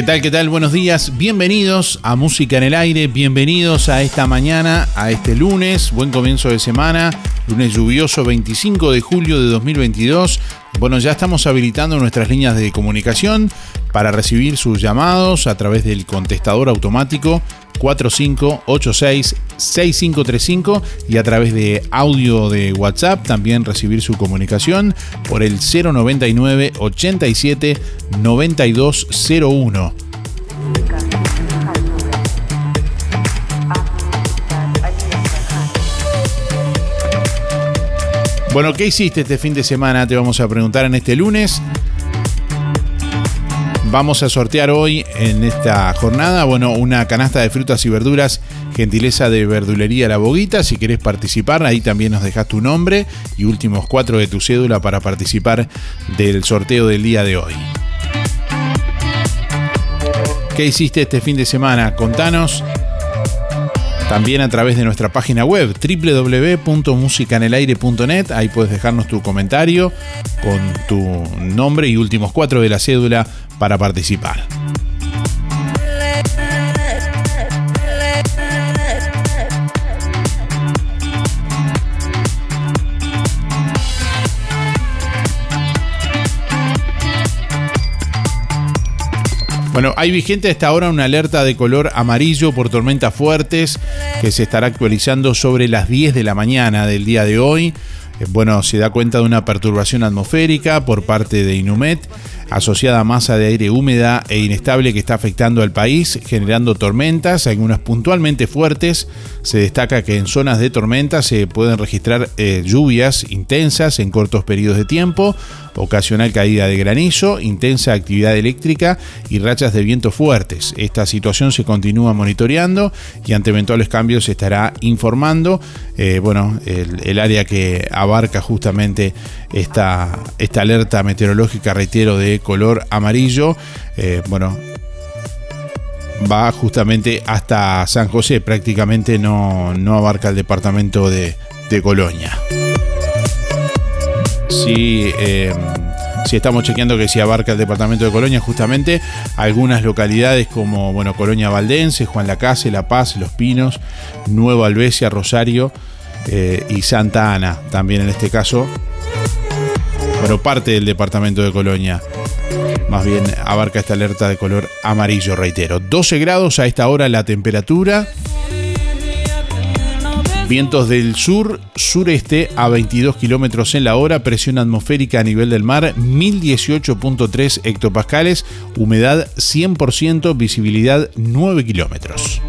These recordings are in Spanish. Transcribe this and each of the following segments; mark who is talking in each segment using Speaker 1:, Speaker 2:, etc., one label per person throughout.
Speaker 1: ¿Qué tal? ¿Qué tal? Buenos días. Bienvenidos a Música en el Aire. Bienvenidos a esta mañana, a este lunes. Buen comienzo de semana. Lunes lluvioso 25 de julio de 2022. Bueno, ya estamos habilitando nuestras líneas de comunicación para recibir sus llamados a través del contestador automático 4586-6535 y a través de audio de WhatsApp también recibir su comunicación por el 099 87 9201. Bueno, ¿qué hiciste este fin de semana? Te vamos a preguntar en este lunes. Vamos a sortear hoy en esta jornada, bueno, una canasta de frutas y verduras, gentileza de verdulería La Boguita. Si querés participar, ahí también nos dejas tu nombre y últimos cuatro de tu cédula para participar del sorteo del día de hoy. ¿Qué hiciste este fin de semana? Contanos. También a través de nuestra página web www.musicanelaire.net. Ahí puedes dejarnos tu comentario con tu nombre y últimos cuatro de la cédula para participar. Bueno, hay vigente hasta ahora una alerta de color amarillo por tormentas fuertes que se estará actualizando sobre las 10 de la mañana del día de hoy. Eh, bueno, se da cuenta de una perturbación atmosférica por parte de Inumet asociada a masa de aire húmeda e inestable que está afectando al país, generando tormentas, algunas puntualmente fuertes. Se destaca que en zonas de tormenta se pueden registrar eh, lluvias intensas en cortos periodos de tiempo, ocasional caída de granizo, intensa actividad eléctrica y rachas de viento fuertes. Esta situación se continúa monitoreando y ante eventuales cambios se estará informando. Eh, bueno, el, área que abarca justamente esta, esta alerta meteorológica, reitero, de color amarillo, eh, bueno, va justamente hasta San José, prácticamente no, no abarca el departamento de, Colonia. Si, eh, si estamos chequeando que si abarca el departamento de Colonia, justamente algunas localidades como bueno, Colonia Valdense, Juan Lacase, La Paz, Los Pinos, Nueva Albesia, Rosario eh, y Santa Ana, también en este caso, bueno, parte del departamento de Colonia. Más bien abarca esta alerta de color amarillo, reitero. 12 grados a esta hora la temperatura. Vientos del sur, sureste a 22 kilómetros en la hora, presión atmosférica a nivel del mar 1018.3 hectopascales, humedad 100%, visibilidad 9 kilómetros.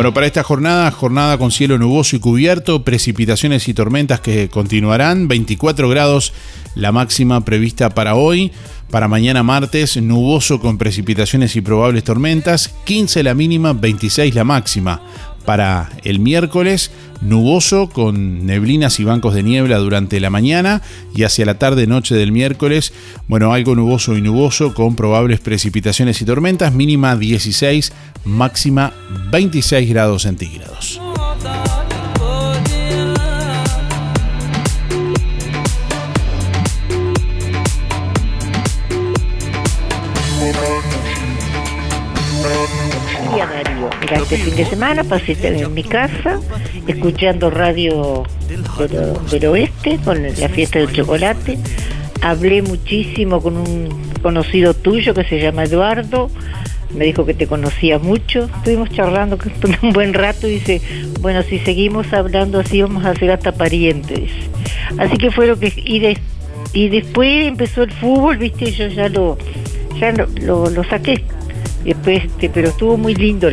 Speaker 1: Bueno, para esta jornada, jornada con cielo nuboso y cubierto, precipitaciones y tormentas que continuarán, 24 grados la máxima prevista para hoy. Para mañana martes, nuboso con precipitaciones y probables tormentas, 15 la mínima, 26 la máxima. Para el miércoles, nuboso con neblinas y bancos de niebla durante la mañana y hacia la tarde-noche del miércoles, bueno, algo nuboso y nuboso con probables precipitaciones y tormentas, mínima 16, máxima 26 grados centígrados.
Speaker 2: Este fin de semana pasé en mi casa, escuchando radio del, oeste, con la fiesta del chocolate. Hablé muchísimo con un conocido tuyo que se llama Eduardo, me dijo que te conocía mucho, estuvimos charlando un buen rato y dice, bueno, si seguimos hablando así vamos a ser hasta parientes. Así que fue lo que... Y, y después empezó el fútbol, viste, yo ya lo, ya lo, saqué. Después, este, pero estuvo muy lindo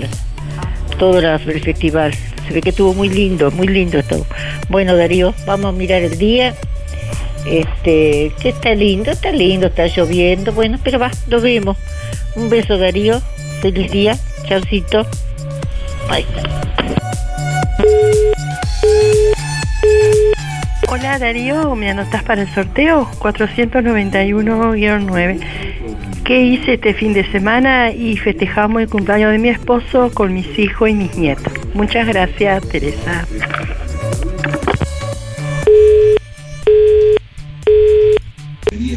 Speaker 2: todo el festival. Se ve que estuvo muy lindo, muy lindo todo. Bueno, Darío, vamos a mirar el día. Este, que está lindo, está lindo, está lloviendo, bueno, pero va, lo vemos. Un beso, Darío. Feliz día. Chaucito. Bye.
Speaker 3: Hola Darío, ¿me anotas para el sorteo? 491-9 qué hice este fin de semana y festejamos el cumpleaños de mi esposo con mis hijos y mis nietos. Muchas gracias, Teresa.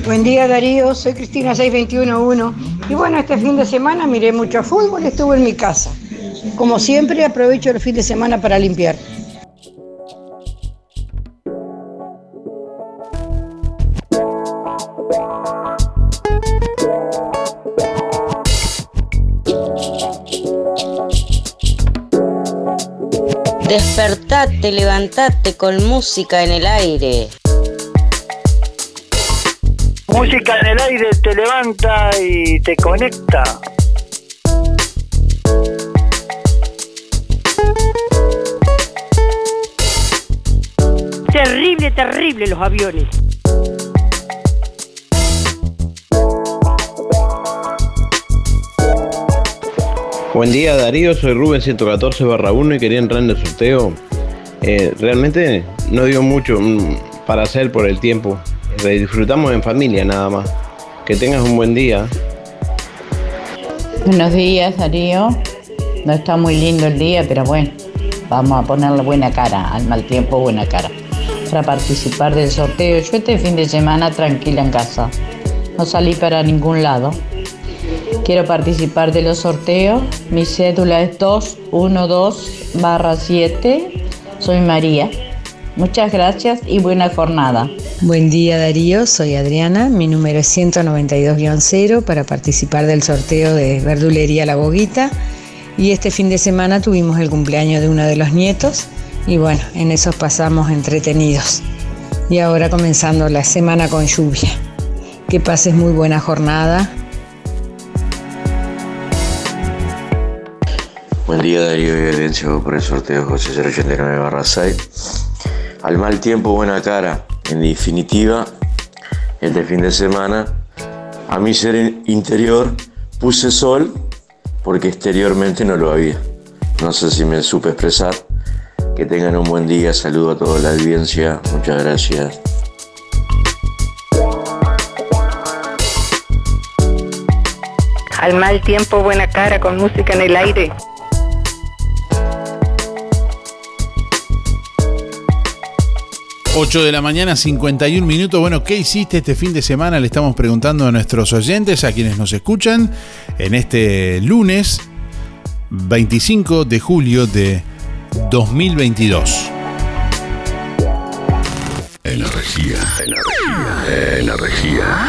Speaker 4: Buen día Darío, soy Cristina 6211 y bueno, este fin de semana miré mucho fútbol, estuve en mi casa. Como siempre aprovecho el fin de semana para limpiar.
Speaker 5: Despertate, levantate con música en el aire.
Speaker 6: Música en el aire te levanta y te conecta.
Speaker 7: Terrible, terrible los aviones.
Speaker 8: Buen día Darío, soy Rubén 114 barra 1 y quería entrar en el sorteo. Eh, realmente no dio mucho mm, para hacer por el tiempo. disfrutamos en familia nada más. Que tengas un buen día.
Speaker 9: Buenos días Darío. No está muy lindo el día, pero bueno, vamos a ponerle buena cara, al mal tiempo buena cara. Para participar del sorteo, yo este fin de semana tranquila en casa. No salí para ningún lado. Quiero participar de los sorteos. Mi cédula es 212-7. Soy María. Muchas gracias y buena jornada.
Speaker 10: Buen día Darío, soy Adriana, mi número es 192-0 para participar del sorteo de Verdulería La Boguita y este fin de semana tuvimos el cumpleaños de uno de los nietos y bueno, en eso pasamos entretenidos. Y ahora comenzando la semana con lluvia. Que pases muy buena jornada.
Speaker 11: Buen día Darío y por el sorteo José 089 barra 6. Al mal tiempo, buena cara. En definitiva, este fin de semana, a mi ser interior puse sol porque exteriormente no lo había. No sé si me supe expresar. Que tengan un buen día. Saludo a toda la audiencia. Muchas gracias.
Speaker 7: Al mal tiempo, buena cara con música en el aire.
Speaker 12: 8 de la mañana, 51 minutos. Bueno, ¿qué hiciste este fin de semana? Le estamos preguntando a nuestros oyentes, a quienes nos escuchan, en este lunes 25 de julio de 2022.
Speaker 13: Energía, energía, energía.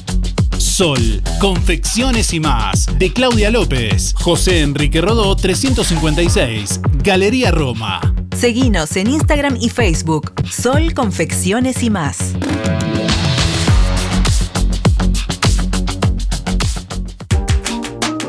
Speaker 1: Sol, confecciones y más, de Claudia López, José Enrique Rodó 356, Galería Roma.
Speaker 14: Seguinos en Instagram y Facebook, Sol Confecciones y más.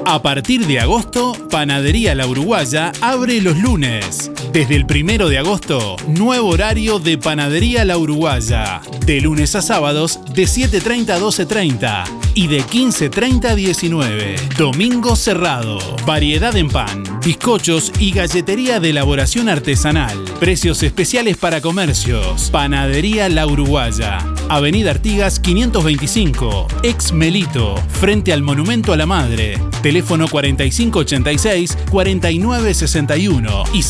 Speaker 1: A partir de agosto, Panadería La Uruguaya abre los lunes. Desde el primero de agosto, nuevo horario de Panadería La Uruguaya. De lunes a sábados, de 7.30 a 12.30 y de 15.30 a 19. Domingo cerrado. Variedad en pan, bizcochos y galletería de elaboración artesanal. Precios especiales para comercios. Panadería La Uruguaya. Avenida Artigas 525. Ex Melito. Frente al Monumento a la Madre. Teléfono 4586-4961 y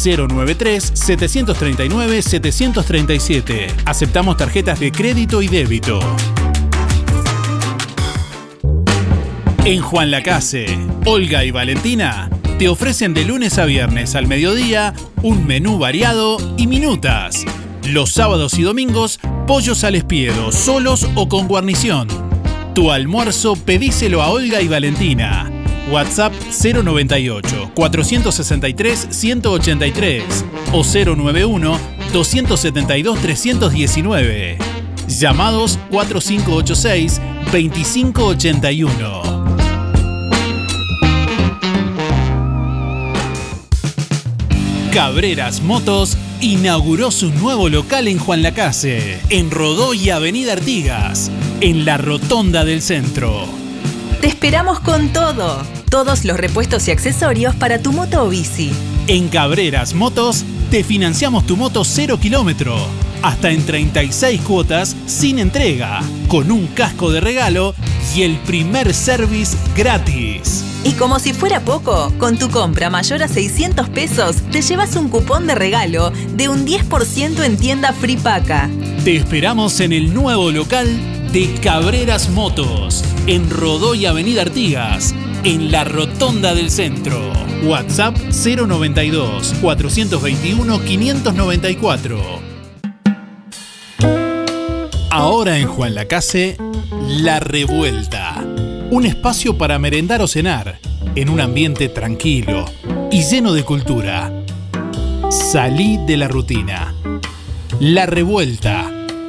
Speaker 1: 093-739-737. Aceptamos tarjetas de crédito y débito. En Juan Lacase, Olga y Valentina te ofrecen de lunes a viernes al mediodía un menú variado y minutas. Los sábados y domingos, pollos al espiedo, solos o con guarnición. Tu almuerzo pedíselo a Olga y Valentina. WhatsApp 098 463 183 o 091 272 319. Llamados 4586 2581. Cabreras Motos inauguró su nuevo local en Juan Lacase, en Rodó y Avenida Artigas, en la Rotonda del Centro.
Speaker 14: Te esperamos con todo. Todos los repuestos y accesorios para tu moto o bici.
Speaker 1: En Cabreras Motos te financiamos tu moto 0 kilómetro, hasta en 36 cuotas sin entrega, con un casco de regalo y el primer service gratis.
Speaker 14: Y como si fuera poco, con tu compra mayor a 600 pesos te llevas un cupón de regalo de un 10% en tienda Free Paca.
Speaker 1: Te esperamos en el nuevo local de Cabreras Motos, en Rodó y Avenida Artigas, en la Rotonda del Centro. WhatsApp 092 421 594. Ahora en Juan Lacase, La Revuelta un espacio para merendar o cenar, en un ambiente tranquilo y lleno de cultura. Salí de la rutina. La Revuelta,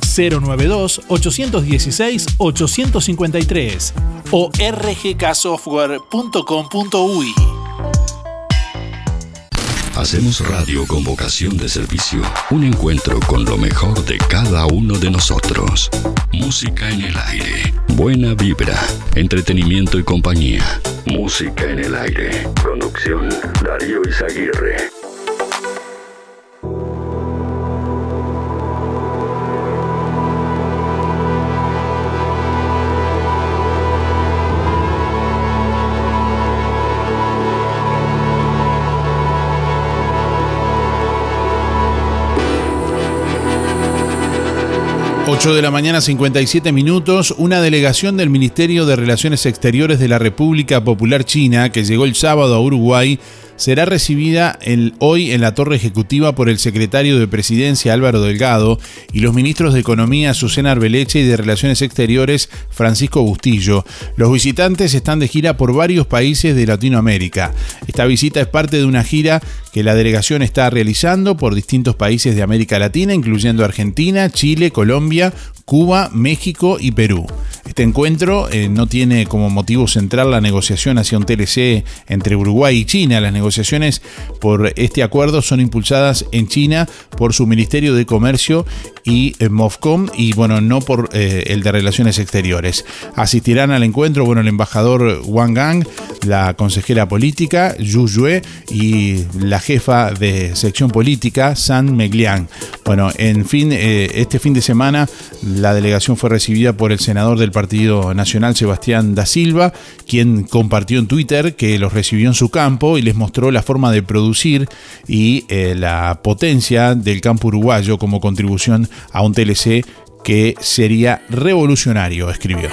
Speaker 15: 092-816-853 o rgksoftware.com.uy.
Speaker 13: Hacemos radio con vocación de servicio, un encuentro con lo mejor de cada uno de nosotros. Música en el aire, buena vibra, entretenimiento y compañía. Música en el aire. Conducción Darío Izaguirre.
Speaker 1: 8 de la mañana 57 minutos, una delegación del Ministerio de Relaciones Exteriores de la República Popular China que llegó el sábado a Uruguay será recibida hoy en la torre ejecutiva por el secretario de Presidencia Álvaro Delgado y los ministros de Economía Susana Arbeleche y de Relaciones Exteriores Francisco Bustillo. Los visitantes están de gira por varios países de Latinoamérica. Esta visita es parte de una gira que la delegación está realizando por distintos países de América Latina, incluyendo Argentina, Chile, Colombia, Cuba, México y Perú. Este encuentro eh, no tiene como motivo central la negociación hacia un TLC entre Uruguay y China. Por este acuerdo son impulsadas en China por su Ministerio de Comercio y eh, MOFCOM y bueno, no por eh, el de Relaciones Exteriores. Asistirán al encuentro, bueno, el embajador Wang Gang, la consejera política Yu Yue y la jefa de sección política San Megliang. Bueno, en fin, este fin de semana la delegación fue recibida por el senador del Partido Nacional, Sebastián da Silva, quien compartió en Twitter que los recibió en su campo y les mostró la forma de producir y eh, la potencia del campo uruguayo como contribución a un TLC que sería revolucionario, escribió.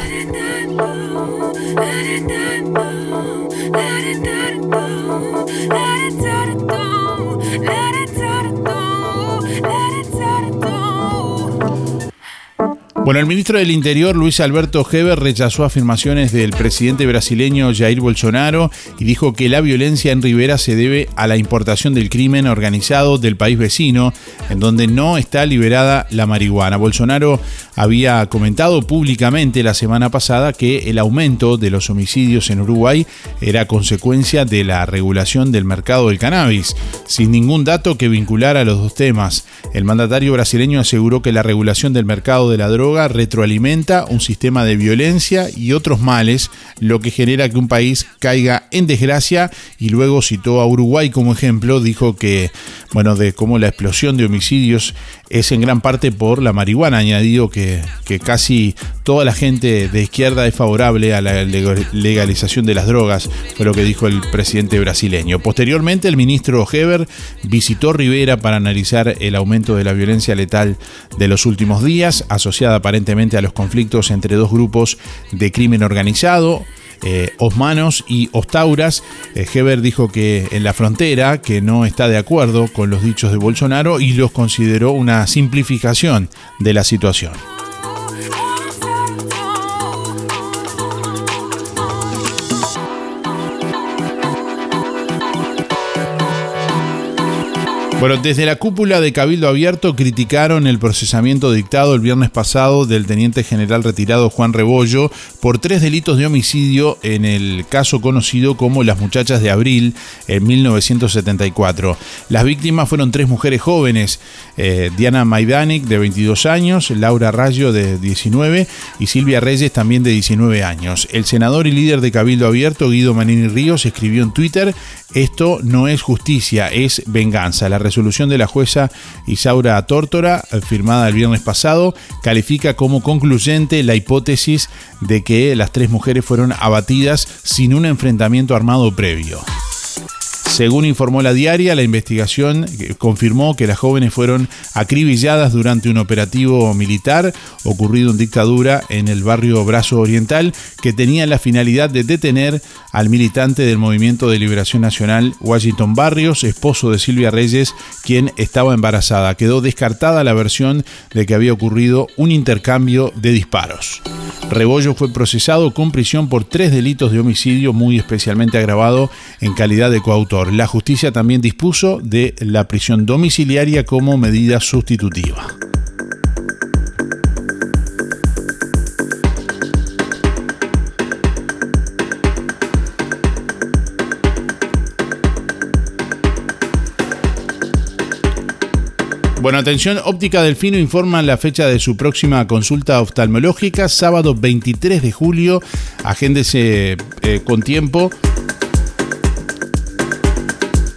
Speaker 1: Bueno, el ministro del Interior, Luis Alberto Heber, rechazó afirmaciones del presidente brasileño Jair Bolsonaro y dijo que la violencia en Rivera se debe a la importación del crimen organizado del país vecino, en donde no está liberada la marihuana. Bolsonaro había comentado públicamente la semana pasada que el aumento de los homicidios en Uruguay era consecuencia de la regulación del mercado del cannabis, sin ningún dato que vinculara los dos temas. El mandatario brasileño aseguró que la regulación del mercado de la droga retroalimenta un sistema de violencia y otros males, lo que genera que un país caiga en desgracia y luego citó a Uruguay como ejemplo, dijo que, bueno, de cómo la explosión de homicidios es en gran parte por la marihuana, añadido que, que casi toda la gente de izquierda es favorable a la legalización de las drogas, fue lo que dijo el presidente brasileño. Posteriormente, el ministro Heber visitó Rivera para analizar el aumento de la violencia letal de los últimos días, asociada aparentemente a los conflictos entre dos grupos de crimen organizado. Eh, osmanos y ostauras. Eh, Heber dijo que en la frontera que no está de acuerdo con los dichos de Bolsonaro y los consideró una simplificación de la situación. Bueno, desde la cúpula de Cabildo Abierto criticaron el procesamiento dictado el viernes pasado del teniente general retirado Juan Rebollo por tres delitos de homicidio en el caso conocido como Las Muchachas de Abril en 1974. Las víctimas fueron tres mujeres jóvenes, eh, Diana Maidanic de 22 años, Laura Rayo de 19 y Silvia Reyes también de 19 años. El senador y líder de Cabildo Abierto, Guido Manini Ríos, escribió en Twitter, esto no es justicia, es venganza. La resolución de la jueza Isaura Tórtora, firmada el viernes pasado, califica como concluyente la hipótesis de que las tres mujeres fueron abatidas sin un enfrentamiento armado previo. Según informó la diaria, la investigación confirmó que las jóvenes fueron acribilladas durante un operativo militar ocurrido en dictadura en el barrio Brazo Oriental que tenía la finalidad de detener al militante del Movimiento de Liberación Nacional Washington Barrios, esposo de Silvia Reyes, quien estaba embarazada. Quedó descartada la versión de que había ocurrido un intercambio de disparos. Rebollo fue procesado con prisión por tres delitos de homicidio muy especialmente agravado en calidad de coautor. La justicia también dispuso de la prisión domiciliaria como medida sustitutiva. Bueno, atención, Óptica Delfino informa la fecha de su próxima consulta oftalmológica, sábado 23 de julio. Agéndese eh, con tiempo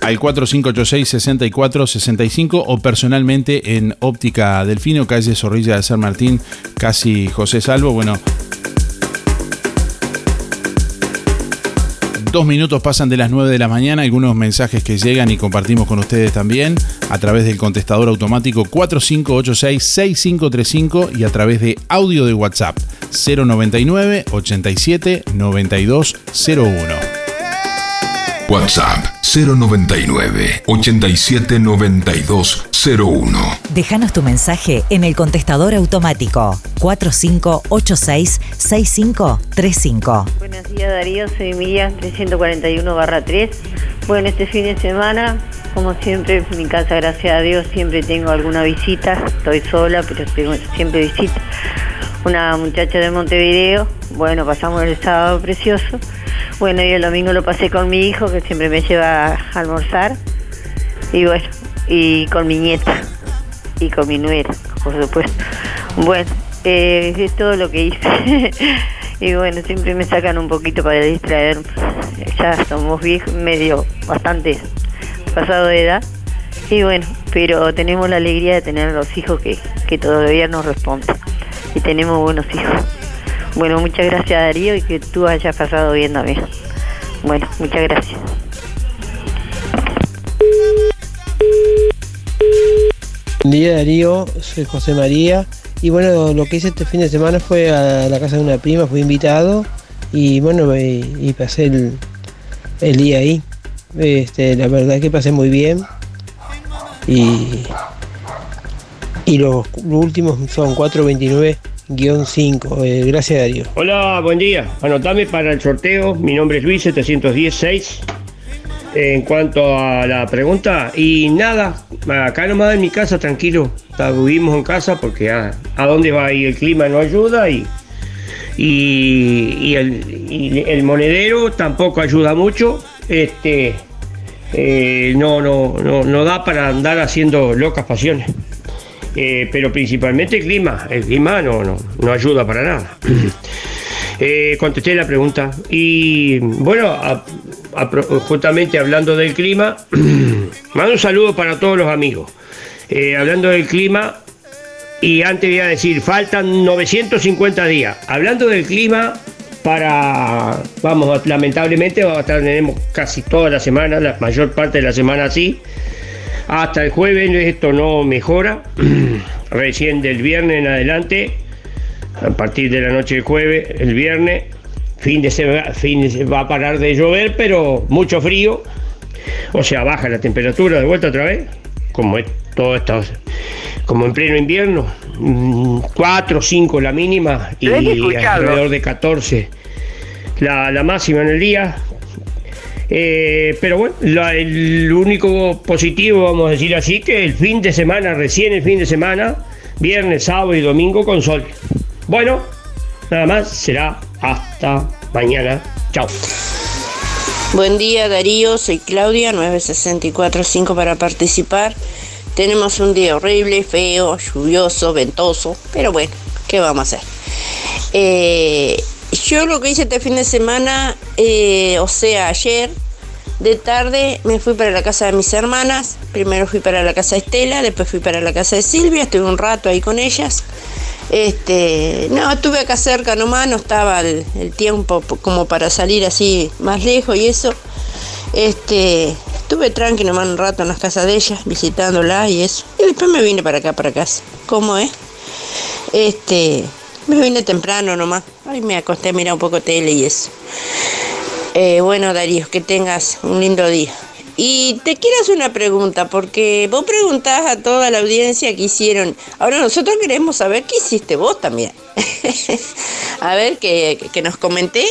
Speaker 1: al 4586-6465 o personalmente en Óptica Delfino, calle Zorrilla de San Martín, casi José Salvo. Bueno, Dos minutos pasan de las 9 de la mañana, algunos mensajes que llegan y compartimos con ustedes también a través del contestador automático 4586-6535 y a través de audio de WhatsApp 099 87 9201.
Speaker 16: WhatsApp 099 87 92 01.
Speaker 14: Déjanos tu mensaje en el contestador automático 4586 6535.
Speaker 17: Buenos días Darío, soy Miriam 341 3. Bueno, este fin de semana, como siempre, en mi casa, gracias a Dios, siempre tengo alguna visita. Estoy sola, pero tengo siempre visita. Una muchacha de Montevideo. Bueno, pasamos el sábado precioso bueno, y el domingo lo pasé con mi hijo, que siempre me lleva a almorzar. Y bueno, y con mi nieta. Y con mi nuera, por supuesto. Bueno, eh, es todo lo que hice. y bueno, siempre me sacan un poquito para distraer. Ya somos viejos, medio, bastante pasado de edad. Y bueno, pero tenemos la alegría de tener los hijos que, que todavía nos responden. Y tenemos buenos hijos. Bueno, muchas gracias Darío y que tú hayas pasado bien también. Bueno, muchas gracias.
Speaker 18: Buen día Darío, soy José María y bueno, lo que hice este fin de semana fue a la casa de una prima, fui invitado y bueno, y, pasé el, día ahí. Este, la verdad que pasé muy bien y, y los, últimos son 4.29 guion 5. Eh, gracias, Darío.
Speaker 19: Hola, buen día. Anotame para el sorteo. Mi nombre es Luis 716. En cuanto a la pregunta, y nada, acá nomás en mi casa, tranquilo. Vivimos en casa porque a, a dónde va ahí el clima no ayuda y, y, el, monedero tampoco ayuda mucho. Este, eh, no, no, no, no da para andar haciendo locas pasiones. Eh, pero principalmente el clima. El clima no, no, no ayuda para nada. Eh, contesté la pregunta. Y bueno, justamente hablando del clima, mando un saludo para todos los amigos. Eh, hablando del clima, y antes voy a decir, faltan 950 días. Hablando del clima, para, vamos, lamentablemente tenemos casi toda la semana, la mayor parte de la semana así. Hasta el jueves esto no mejora. Recién del viernes en adelante, a partir de la noche del jueves, el viernes, fin de semana fin va a parar de llover, pero mucho frío. O sea, baja la temperatura de vuelta otra vez, como es todo esto, como en pleno invierno. 4 o 5 la mínima y alrededor de 14 la, la máxima en el día, eh, pero bueno, el único positivo, vamos a decir así, que el fin de semana, recién el fin de semana, viernes, sábado y domingo con sol. Bueno, nada más, será hasta mañana. Chao.
Speaker 20: Buen día Darío, soy Claudia, 9645 para participar. Tenemos un día horrible, feo, lluvioso, ventoso, pero bueno, ¿qué vamos a hacer? Eh, yo lo que hice este fin de semana, eh, o sea, ayer, de tarde me fui para la casa de mis hermanas. Primero fui para la casa de Estela, después fui para la casa de Silvia, estuve un rato ahí con ellas. Este, no, estuve acá cerca nomás, no estaba el, tiempo como para salir así más lejos y eso. Este, Estuve tranqui nomás un rato en las casas de ella, visitándola y eso. Y después me vine para acá, para casa. ¿Cómo es? Este, me vine temprano nomás. Ay, me acosté a mirar un poco tele y eso. Eh, bueno, Darío, que tengas un lindo día. Y te quiero hacer una pregunta, porque vos preguntás a toda la audiencia que hicieron. Ahora nosotros queremos saber qué hiciste vos también. a ver, que, que nos comenté,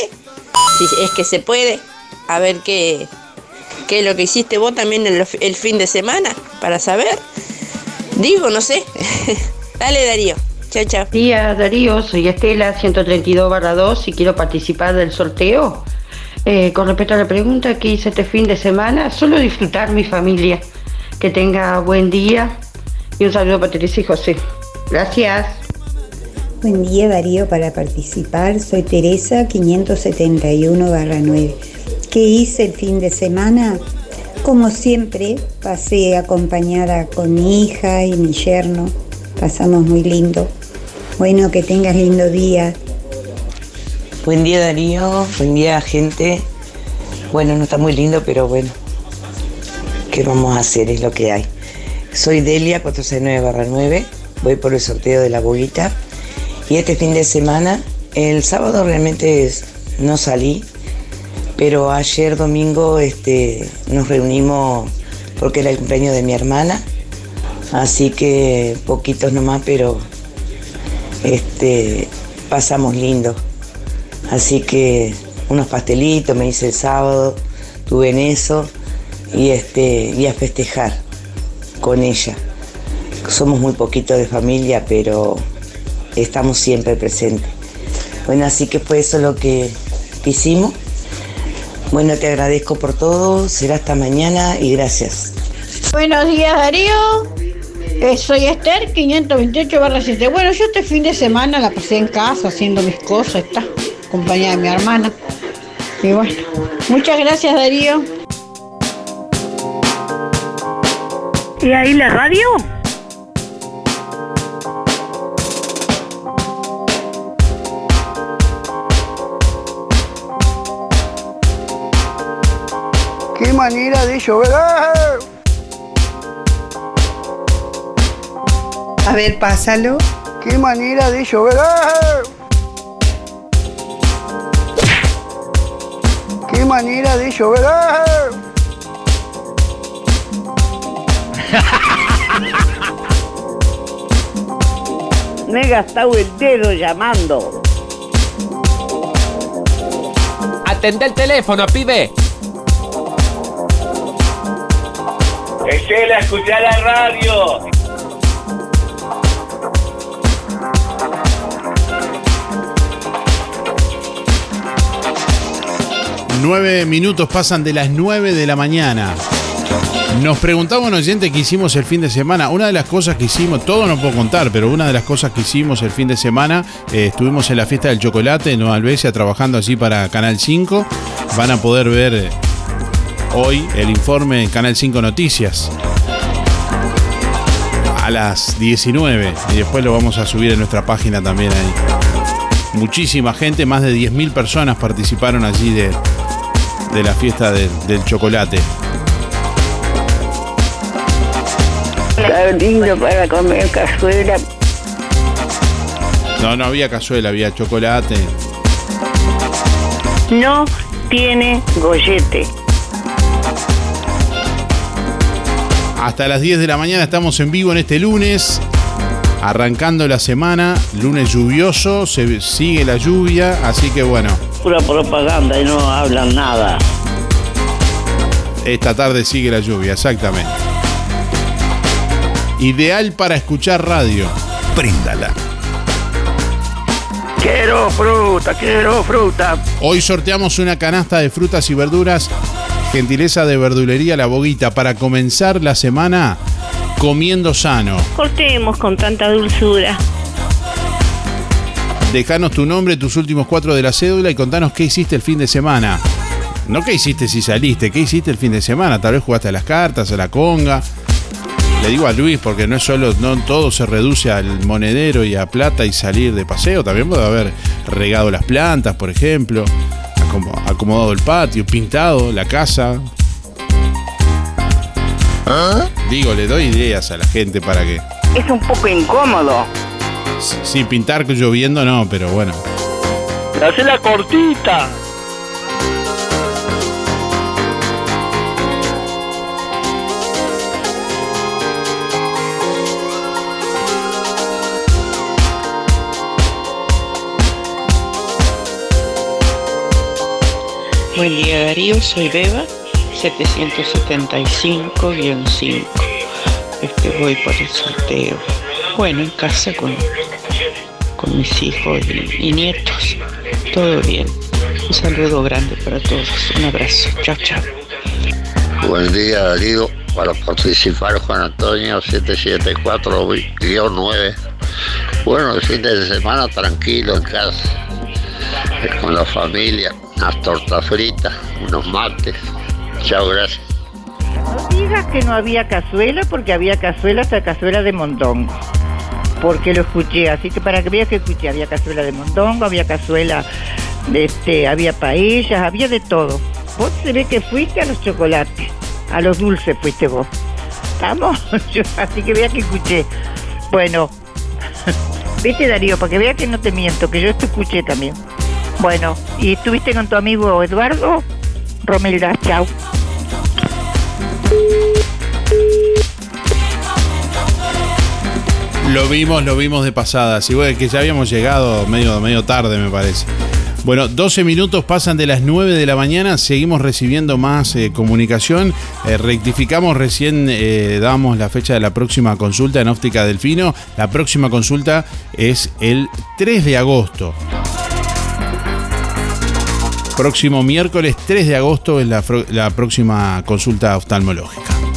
Speaker 20: si es que se puede. A ver qué, qué es lo que hiciste vos también el, el fin de semana, para saber. Digo, no sé. Dale, Darío. Chao, chao.
Speaker 21: Día Darío, soy Estela 132 2 y quiero participar del sorteo. Eh, con respecto a la pregunta que hice este fin de semana, solo disfrutar mi familia. Que tenga buen día y un saludo para Teresa y José. Gracias.
Speaker 22: Buen día Darío para participar. Soy Teresa 571-9. ¿Qué hice el fin de semana? Como siempre, pasé acompañada con mi hija y mi yerno. Pasamos muy lindo. Bueno, que tengas lindo día.
Speaker 23: Buen día Darío, buen día gente. Bueno, no está muy lindo, pero bueno, ¿qué vamos a hacer? Es lo que hay. Soy Delia 469-9, voy por el sorteo de la boguita. Y este fin de semana, el sábado realmente no salí, pero ayer domingo este, nos reunimos porque era el cumpleaños de mi hermana. Así que poquitos nomás, pero este, pasamos lindo. Así que unos pastelitos me hice el sábado, tuve en eso y, este, y a festejar con ella. Somos muy poquitos de familia, pero estamos siempre presentes. Bueno, así que fue eso lo que hicimos. Bueno, te agradezco por todo, será hasta mañana y gracias.
Speaker 24: Buenos días Darío, Eh, soy Esther 528 7. Bueno, yo este fin de semana la pasé en casa haciendo mis cosas, está, acompañada de mi hermana. Y bueno, muchas gracias Darío.
Speaker 7: ¿Y ahí la radio?
Speaker 25: ¡Qué manera de llover!
Speaker 26: A ver, pásalo.
Speaker 25: ¡Qué manera de llover! ¡Ah! ¡Qué manera de llover! ¡Ah!
Speaker 7: Me he gastado el dedo llamando.
Speaker 27: Atende el teléfono, pibe.
Speaker 28: Estela, escuchá la radio.
Speaker 1: Nueve minutos pasan de las 9 de la mañana. Nos preguntaba un oyente que hicimos el fin de semana. Una de las cosas que hicimos, todo no puedo contar, pero una de las cosas que hicimos el fin de semana, eh, estuvimos en la fiesta del chocolate en Nueva trabajando así para Canal 5. Van a poder ver eh, hoy el informe en Canal 5 Noticias a las 19 y después lo vamos a subir en nuestra página también ahí. Muchísima gente, más de 10.000 personas participaron allí de, de la fiesta de- del chocolate.
Speaker 7: Está lindo para comer cazuela.
Speaker 1: No, no había cazuela, había chocolate.
Speaker 7: No tiene gollete.
Speaker 1: Hasta las 10 de la mañana estamos en vivo en este lunes, arrancando la semana, lunes lluvioso, se sigue la lluvia, así que bueno,
Speaker 7: Pura propaganda y no hablan nada.
Speaker 1: esta tarde sigue la lluvia, exactamente. Ideal para escuchar radio. Préndala.
Speaker 28: Quiero fruta, quiero fruta.
Speaker 1: Hoy sorteamos una canasta de frutas y verduras, gentileza de verdulería La Boguita, para comenzar la semana comiendo sano.
Speaker 29: Cortemos con tanta dulzura.
Speaker 1: Dejanos tu nombre, tus últimos cuatro de la cédula y contanos qué hiciste el fin de semana. No qué hiciste si saliste, qué hiciste el fin de semana. Tal vez jugaste a las cartas, a la conga. Le digo a Luis porque no es solo, no todo se reduce al monedero y a plata y salir de paseo. También puede haber regado las plantas, por ejemplo, acomo- acomodado el patio, pintado la casa.
Speaker 12: Digo, le doy ideas a la gente para que.
Speaker 7: Es un poco incómodo.
Speaker 12: Sí, pintar lloviendo no, pero bueno.
Speaker 6: Hace la cortita.
Speaker 30: Buen día Darío, soy Beba, 775-5. Este, voy por el sorteo. Bueno, en casa con mis hijos y, y nietos. Todo bien. Un saludo grande para todos. Un abrazo. Chao, chao.
Speaker 31: Buen día Darío, para participar Juan Antonio 774-9. Bueno, el fin de semana tranquilo en casa, eh, con la familia, unas tortas fritas, unos mates. Chao, gracias.
Speaker 2: No digas que no había cazuela porque había cazuela hasta cazuela de mondongo. Porque lo escuché, así que para que veas que escuché, había cazuela de mondongo, había cazuela de este, había paellas, había de todo. Vos se ve que fuiste a los chocolates, a los dulces fuiste vos. ¿Estamos? Yo, así que vea que escuché. Bueno, vete Darío, para que vea que no te miento, que yo te escuché también. Bueno, ¿y estuviste con tu amigo Eduardo? Romelda, chao.
Speaker 12: Lo vimos, lo vimos de pasada. Bueno, que ya habíamos llegado medio, medio tarde, me parece. Bueno, 12 minutos pasan de las 9 de la mañana, seguimos recibiendo más eh, comunicación. Eh, rectificamos recién, eh, damos la fecha de la próxima consulta en Óptica Delfino. La próxima consulta es el 3 de agosto. Próximo miércoles 3 de agosto es la próxima consulta oftalmológica.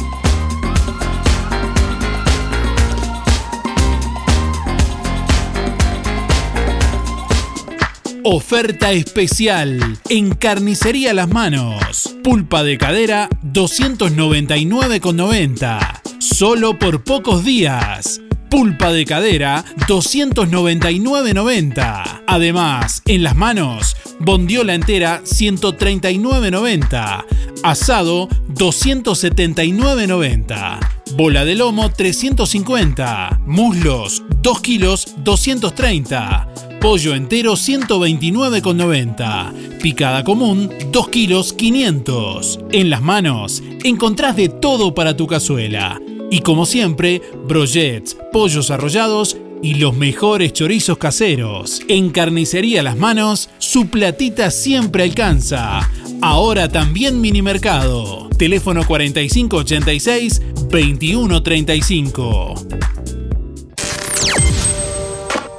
Speaker 1: Oferta especial en Carnicería Las Manos. Pulpa de cadera 299,90. Solo por pocos días. Pulpa de cadera 299,90. Además, en Las Manos, bondiola entera 139,90. Asado 279,90. Bola de lomo 350. Muslos 2 kilos 230. Pollo entero 129,90. Picada común 2 kilos 500. En las manos encontrás de todo para tu cazuela. Y como siempre, brochets, pollos arrollados y los mejores chorizos caseros. En Carnicería Las Manos, su platita siempre alcanza. Ahora también mini mercado. Teléfono 4586 2135.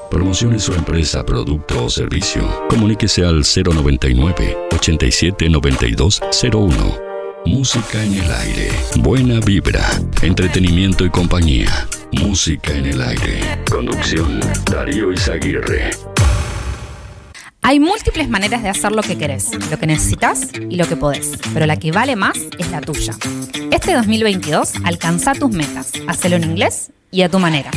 Speaker 13: Promocione su empresa, producto o servicio. Comuníquese al 099 87 92 01. Música en el aire. Buena vibra. Entretenimiento y compañía. Música en el aire. Conducción. Darío Izaguirre.
Speaker 32: Hay múltiples maneras de hacer lo que querés, lo que necesitas y lo que podés, pero la que vale más es la tuya. Este 2022 alcanza tus metas, hacelo en inglés y a tu manera.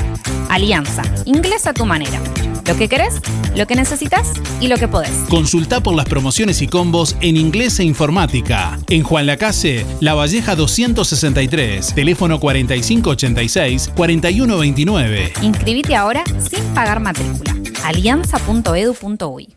Speaker 32: Alianza, inglés a tu manera. Lo que querés, lo que necesitas y lo que podés.
Speaker 1: Consulta por las promociones y combos en inglés e informática. En Juan Lacase, La Valleja 263, teléfono 4586-4129.
Speaker 32: Inscribite ahora sin pagar matrícula. alianza.edu.uy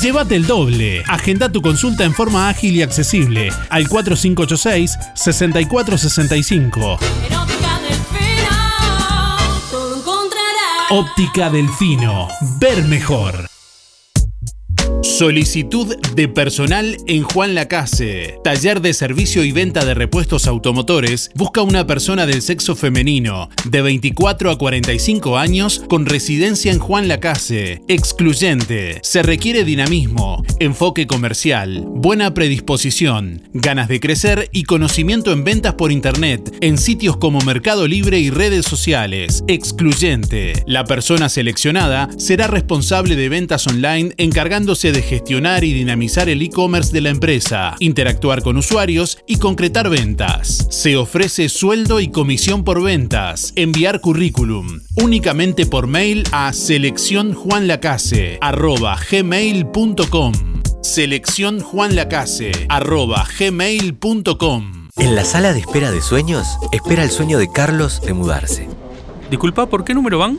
Speaker 1: Llévate el doble. Agenda tu consulta en forma ágil y accesible al 4586-6465. Óptica Delfino. Ver mejor. Solicitud de personal en Juan Lacase. Taller de servicio y venta de repuestos automotores. Busca una persona del sexo femenino de 24 a 45 años con residencia en Juan Lacase. Excluyente. Se requiere dinamismo, enfoque comercial, buena predisposición, ganas de crecer y conocimiento en ventas por internet en sitios como Mercado Libre y redes sociales. Excluyente. La persona seleccionada será responsable de ventas online encargándose de gestionar y dinamizar el e-commerce de la empresa, interactuar con usuarios y concretar ventas. Se ofrece sueldo y comisión por ventas. Enviar currículum únicamente por mail a seleccionjuanlacase@gmail.com. seleccionjuanlacase@gmail.com.
Speaker 33: En la sala de espera de sueños, espera el sueño de Carlos de mudarse.
Speaker 34: Disculpa, ¿por qué número van?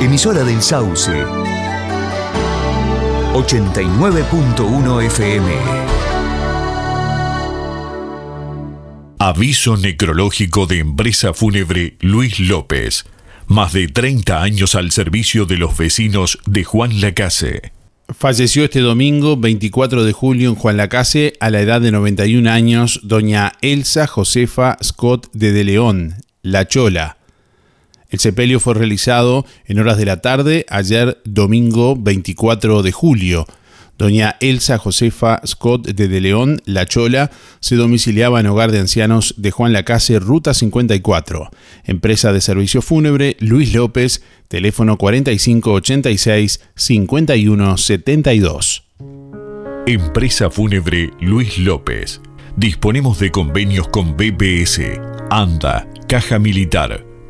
Speaker 35: Emisora del Sauce. 89.1 FM.
Speaker 36: Aviso necrológico de empresa fúnebre Luis López. Más de 30 años al servicio de los vecinos de Juan Lacase.
Speaker 37: Falleció este domingo 24 de julio en Juan Lacase a la edad de 91 años doña Elsa Josefa Scott de De León, La Chola. El sepelio fue realizado en horas de la tarde ayer domingo 24 de julio. Doña Elsa Josefa Scott de De León, La Chola, se domiciliaba en Hogar de Ancianos de Juan Lacase, Ruta 54. Empresa de servicio fúnebre Luis López, teléfono 4586-5172.
Speaker 36: Empresa fúnebre Luis López. Disponemos de convenios con BPS, ANDA, Caja Militar,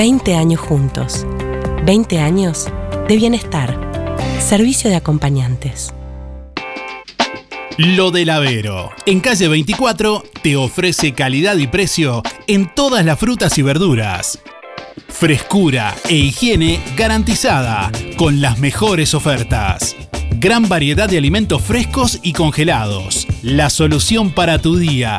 Speaker 38: 20 años juntos. 20 años de bienestar. Servicio de acompañantes.
Speaker 1: Lo del Avero. En calle 24 te ofrece calidad y precio en todas las frutas y verduras. Frescura e higiene garantizada con las mejores ofertas. Gran variedad de alimentos frescos y congelados. La solución para tu día.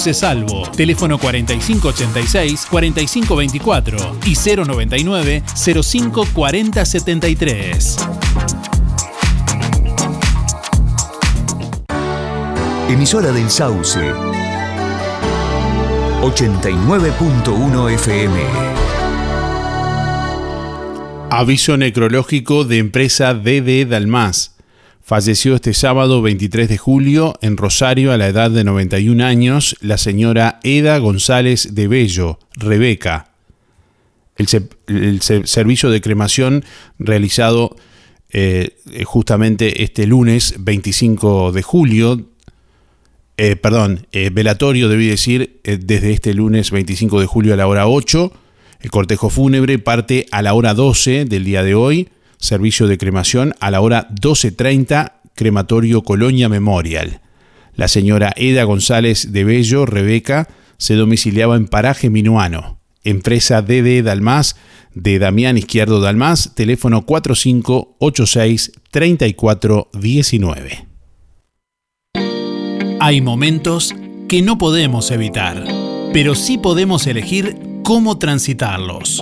Speaker 1: Salvo. Teléfono 4586-4524 y 099-054073.
Speaker 39: Emisora del Sauce. 89.1 FM.
Speaker 12: Aviso necrológico de empresa DD Dalmas. Falleció este sábado 23 de julio en Rosario a la edad de 91 años la señora Eda González de Bello, Rebeca. El, se- el se- servicio de cremación realizado eh, justamente este lunes 25 de julio, eh, perdón, eh, velatorio debí decir, desde este lunes 25 de julio a la hora 8. El cortejo fúnebre parte a la hora 12 del día de hoy. Servicio de cremación a la hora 12.30, crematorio Colonia Memorial. La señora Eda González de Bello, Rebeca, se domiciliaba en Paraje Minuano. Empresa DD Dalmas de Damián Izquierdo Dalmas, teléfono 4586-3419.
Speaker 1: Hay momentos que no podemos evitar, pero sí podemos elegir cómo transitarlos.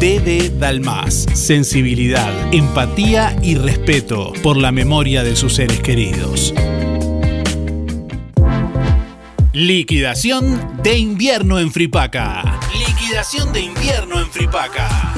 Speaker 1: DD Dalmas. Sensibilidad, empatía y respeto por la memoria de sus seres queridos. Liquidación de invierno en Fripaca. Liquidación de invierno en Fripaca.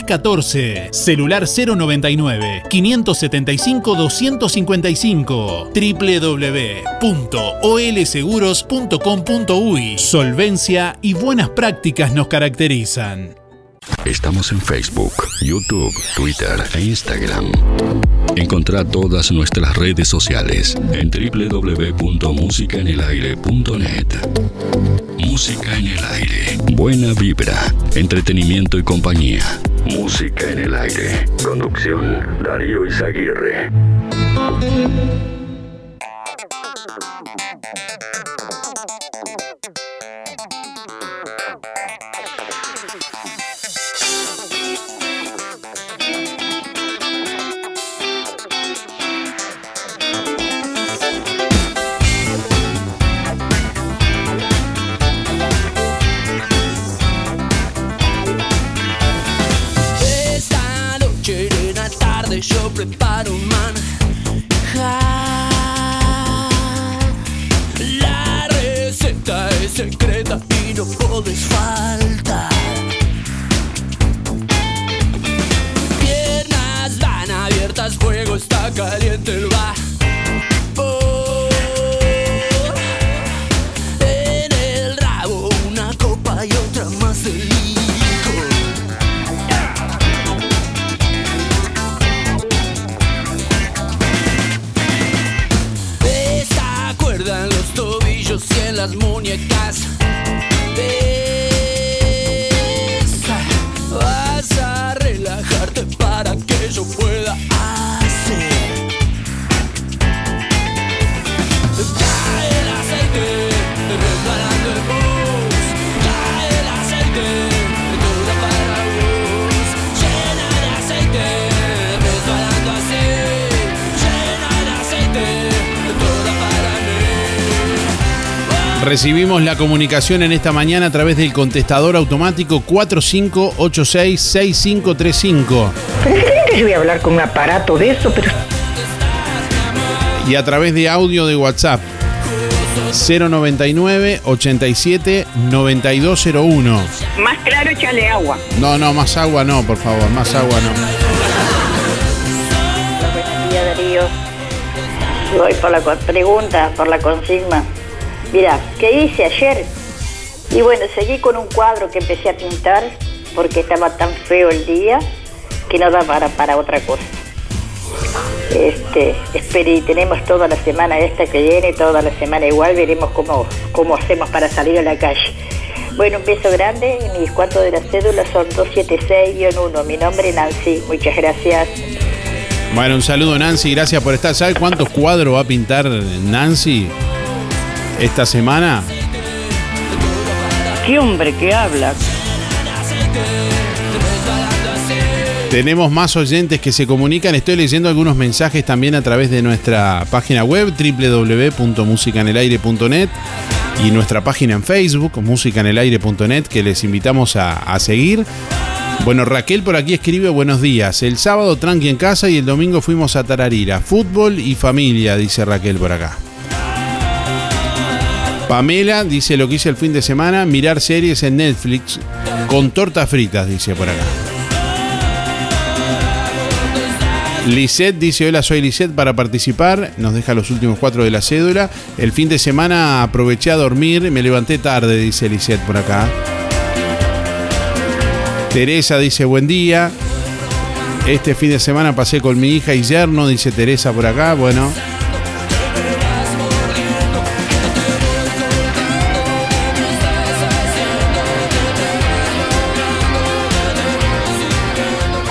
Speaker 40: 314. Celular 099 575 255 www.olseguros.com.uy Solvencia y buenas prácticas nos caracterizan.
Speaker 13: Estamos en Facebook, YouTube, Twitter e Instagram. Encontrá todas nuestras redes sociales en www.musicaenelaire.net. Música en el aire. Buena vibra, entretenimiento y compañía. Música en el aire. Conducción Darío Izaguirre.
Speaker 41: Yo preparo un manjar. La receta es secreta y no puedes faltar. Piernas van abiertas, fuego está caliente el bar. Las muñecas.
Speaker 1: Recibimos la comunicación en esta mañana a través del contestador automático 4586-6535
Speaker 27: Pero es que yo voy a hablar con un aparato de eso, pero
Speaker 1: y a través de audio de WhatsApp 099 87 9201.
Speaker 27: más claro échale agua.
Speaker 1: No, no, más agua no, por favor, más agua no.
Speaker 42: Buenos días, Darío. Voy por la pregunta, por la consigna. Mira, ¿qué hice ayer? Y bueno, seguí con un cuadro que empecé a pintar porque estaba tan feo el día que no da para, para otra cosa. Este, espere, y tenemos toda la semana esta que viene, toda la semana igual, veremos cómo, cómo hacemos para salir a la calle. Bueno, un beso grande, mis cuantos de la cédula son 276-1, mi nombre es Nancy, muchas gracias.
Speaker 1: Bueno, un saludo Nancy, gracias por estar. ¿Sabe cuántos cuadros va a pintar Nancy esta semana?
Speaker 27: Qué hombre que habla.
Speaker 1: Tenemos más oyentes que se comunican. Estoy leyendo algunos mensajes también a través de nuestra página web www.musicanelaire.net y nuestra página en Facebook, musicanelaire.net, que les invitamos a, a seguir. Bueno, Raquel por aquí escribe buenos días. El sábado tranqui en casa y el domingo fuimos a Tararira. Fútbol y familia, dice Raquel por acá. Pamela dice lo que hice el fin de semana, mirar series en Netflix con tortas fritas, dice por acá. Lisette dice, hola, soy Lisette para participar. Nos deja los últimos cuatro de la cédula. El fin de semana aproveché a dormir, me levanté tarde, dice Lisette por acá. Teresa dice, buen día. Este fin de semana pasé con mi hija y yerno, dice Teresa por acá. Bueno.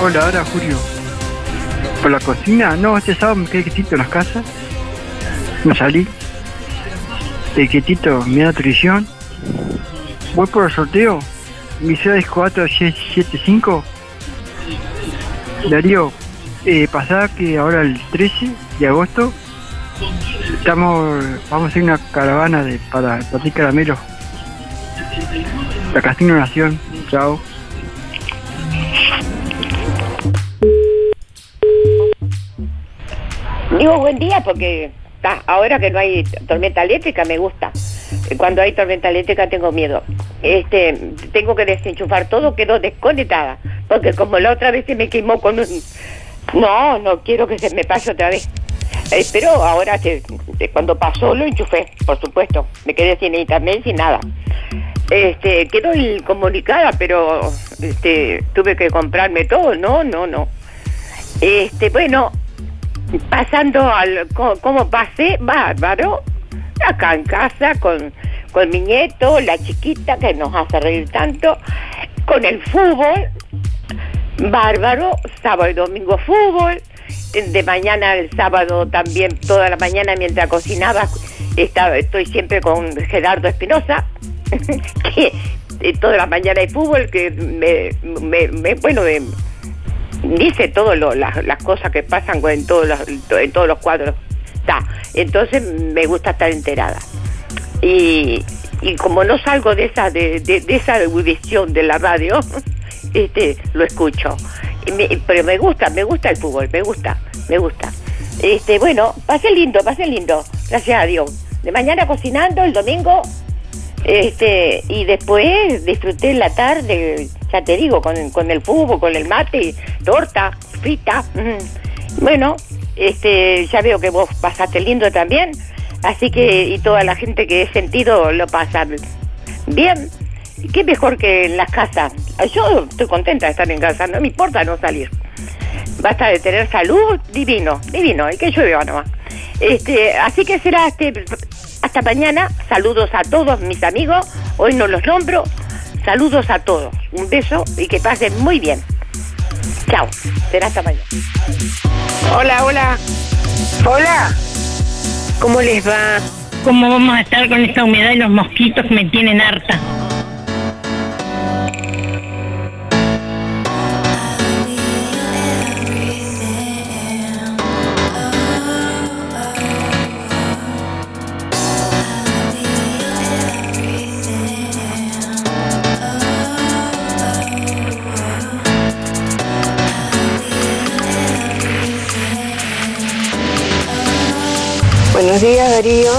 Speaker 43: Hola, ahora Julio. ¿Por la cocina? No, este sábado me quedé quietito en las casas. No salí. Quietito, me da televisión. Voy por el sorteo. Mi ciudad es 4675. Darío, eh, pasá que ahora el 13 de agosto estamos vamos a hacer una caravana de, para partir caramelo. La Castillo Nación. Chao.
Speaker 27: Digo buen día porque ta, ahora que no hay tormenta eléctrica me gusta. Cuando hay tormenta eléctrica tengo miedo. Este, tengo que desenchufar todo, quedo desconectada. porque como la otra vez se me quemó con un... No, no quiero que se me pase otra vez. Eh, pero ahora, que, cuando pasó, lo enchufé, por supuesto. Me quedé sin internet, sin nada. Este, quedó incomunicada, pero este, tuve que comprarme todo. No, no, no. Este, bueno, pasando al cómo pasé, bárbaro, acá en casa con, con mi nieto, la chiquita que nos hace reír tanto, con el fútbol, bárbaro, sábado y domingo fútbol, de mañana el sábado también, toda la mañana mientras cocinaba, estaba, estoy siempre con Gerardo Espinosa, que eh, toda la mañana hay fútbol, que me, me- bueno, me- dice todas las, las cosas que pasan en todos los, en todos los cuadros. Entonces me gusta estar enterada. Y, y como no salgo de esa, de, de- de esa audición de la radio, este, lo escucho. Pero me gusta, me gusta el fútbol, me gusta, me gusta. Este, bueno, pasé lindo, pasé lindo, gracias a Dios. De mañana cocinando, el domingo, este, y después disfruté la tarde, ya te digo, con, con el fútbol, con el mate, torta, frita. Bueno, este, ya veo que vos pasaste lindo también, así que, y toda la gente que he sentido lo pasa bien. Qué mejor que en las casas. Yo estoy contenta de estar en casa, no me importa no salir. Basta de tener salud, divino, divino, y que llueva nomás. Este, así que será este, hasta mañana. Saludos a todos mis amigos. Hoy no los nombro. Saludos a todos. Un beso y que pasen muy bien. Chao. Será hasta mañana.
Speaker 7: Hola, hola. Hola. ¿Cómo les va? ¿Cómo vamos a estar con esta humedad y los mosquitos que me tienen harta?
Speaker 44: Buenos días, Darío.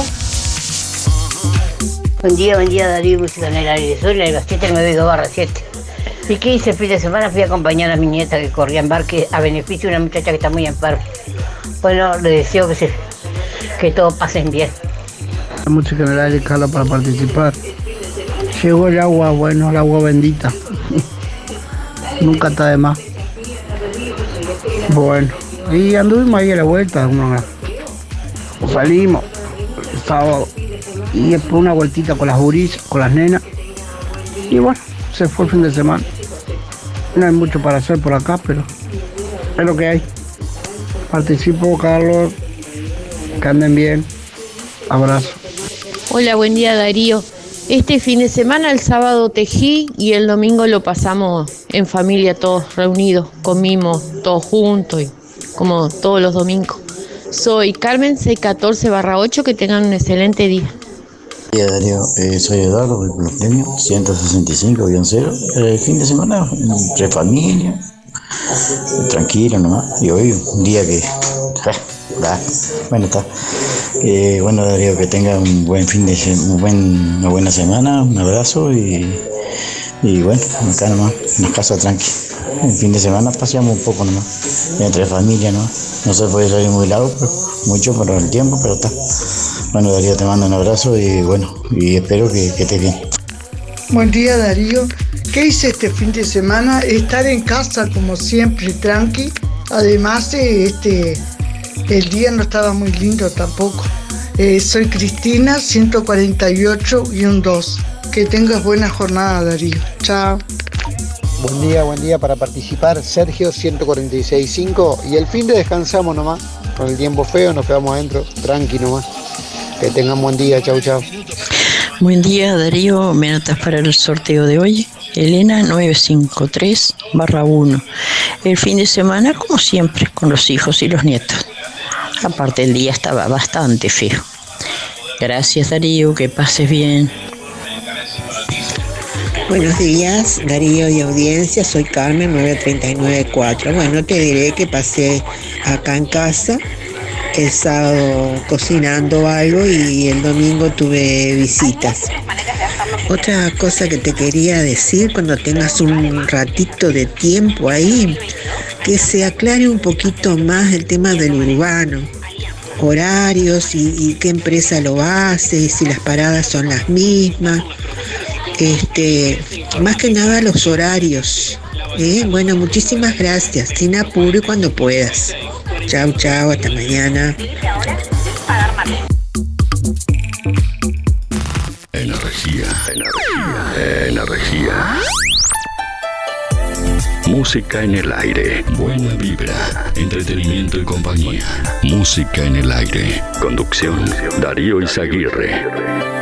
Speaker 44: Buen día, buen día, Darío, música en el aire. Soy la Eva 792 barra 7. ¿Y qué hice el fin de semana? Fui a acompañar a mi nieta que corría en barque a beneficio de una muchacha que está muy enferma. Bueno, le deseo que, se, que todo pasen bien.
Speaker 45: La música en el aire, Carla, para participar. Llegó el agua, bueno, el agua bendita. Nunca está de más. Bueno, y anduvimos ahí a la vuelta. Salimos el sábado y después una vueltita con las guris, con las nenas. Y bueno, se fue el fin de semana. No hay mucho para hacer por acá, pero es lo que hay. Participo, Carlos. Que anden bien. Abrazo.
Speaker 42: Hola, buen día Darío. Este fin de semana, el sábado tejí y el domingo lo pasamos en familia todos reunidos, comimos todos juntos y como todos los domingos. Soy Carmen 614 barra 8, que tengan un excelente día.
Speaker 46: Hola Darío, Eh, soy Eduardo, los premios 165-0. El fin de semana, entre familia, tranquilo nomás. Y hoy, un día que. bueno, está. Eh, bueno, Darío, que tenga un buen fin de un buen, una buena semana, un abrazo y, y bueno, acá nomás, en la casa tranqui. El fin de semana paseamos un poco nomás, entre familia, ¿no? No se puede salir muy largo, pero- mucho por el tiempo, pero está. Bueno, Darío, te mando un abrazo y bueno, y espero que, que estés bien.
Speaker 47: Buen día Darío. ¿Qué hice este fin de semana? Estar en casa como siempre, tranqui. Además, este, el día no estaba muy lindo tampoco. Eh, soy Cristina, 148 y un 2. Que tengas buena jornada Darío. Chao.
Speaker 45: Buen día, buen día para participar. Sergio 146.5 y el fin de descansamos nomás. Con el tiempo feo nos quedamos adentro, tranqui nomás. Que tengan buen día, chau chau.
Speaker 48: Buen día Darío, me anotas para el sorteo de hoy. Elena 953 barra 1. El fin de semana, como siempre, con los hijos y los nietos. Aparte el día estaba bastante feo. Gracias Darío, que pases bien.
Speaker 49: Buenos días, Darío y audiencia. Soy Carmen 9394. Bueno, te diré que pasé acá en casa el sábado cocinando algo y el domingo tuve visitas.
Speaker 50: Otra cosa que te quería decir cuando tengas un ratito de tiempo ahí, que se aclare un poquito más el tema del urbano, horarios y, y qué empresa lo hace, y si las paradas son las mismas. Este, más que nada los horarios. Bueno, muchísimas gracias. Sin apuro y cuando puedas. Chao, chao, hasta mañana.
Speaker 13: Energía, energía, energía. Música en el aire. Buena vibra. Entretenimiento y compañía. Música en el aire. Conducción. Darío Izaguirre.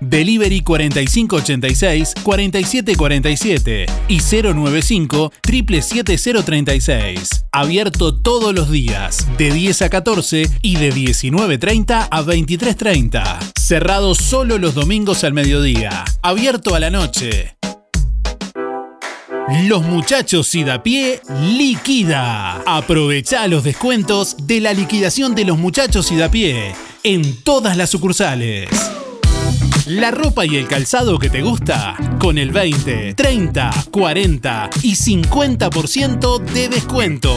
Speaker 1: Delivery 4586-4747 y 095 77036. Abierto todos los días, de 10 a 14 y de 19.30 a 23.30. Cerrado solo los domingos al mediodía. Abierto a la noche. Los muchachos y da pie liquida. Aprovecha los descuentos de la liquidación de los muchachos y da pie en todas las sucursales. La ropa y el calzado que te gusta con el 20, 30, 40 y 50% de descuento.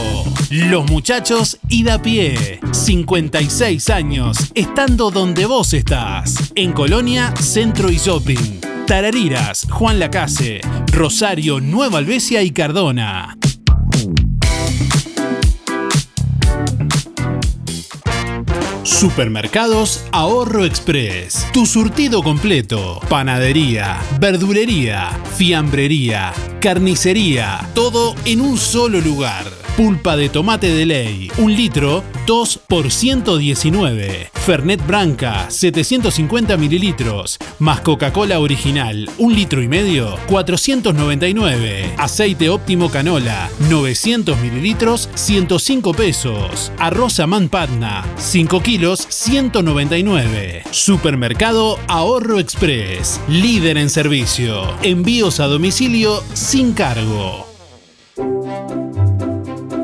Speaker 1: Los muchachos y da pie. 56 años estando donde vos estás. En Colonia, Centro y Shopping. Tarariras, Juan Lacase, Rosario, Nueva Albesia y Cardona. Supermercados Ahorro Express. Tu surtido completo. Panadería, verdulería, fiambrería, carnicería. Todo en un solo lugar. Pulpa de tomate de ley, un litro, 2 por 119. Fernet Branca, 750 mililitros. Más Coca-Cola original, un litro y medio, 499. Aceite óptimo canola, 900 mililitros, 105 pesos. Arroz Amán Patna, 5 kilos, 199. Supermercado Ahorro Express, líder en servicio. Envíos a domicilio sin cargo.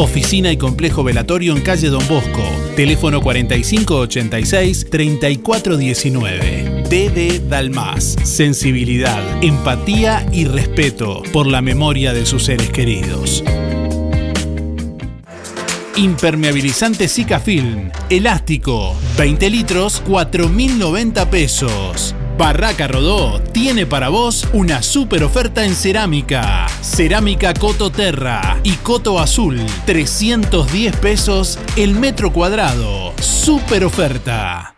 Speaker 1: Oficina y complejo velatorio en calle Don Bosco. Teléfono 4586-3419. DD Dalmas. Sensibilidad, empatía y respeto por la memoria de sus seres queridos. Impermeabilizante Zika Film. Elástico. 20 litros, 4.090 pesos. Barraca Rodó tiene para vos una super oferta en cerámica. Cerámica Coto Terra y Coto Azul. 310 pesos el metro cuadrado. Super oferta.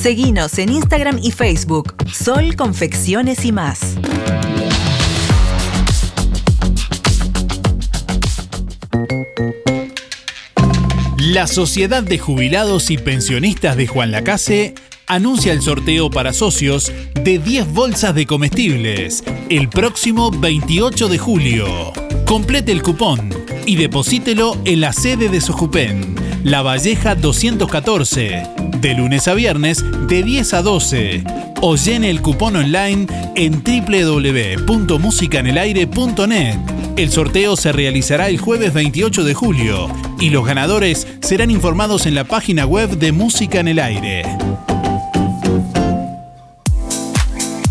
Speaker 51: Seguinos en Instagram y Facebook, Sol Confecciones y más.
Speaker 1: La Sociedad de Jubilados y Pensionistas de Juan Lacase anuncia el sorteo para socios de 10 bolsas de comestibles el próximo 28 de julio. Complete el cupón y deposítelo en la sede de Sojupen, La Valleja 214, de lunes a viernes de 10 a 12 o llene el cupón online en www.musicanelaire.net. El sorteo se realizará el jueves 28 de julio y los ganadores serán informados en la página web de Música en el Aire.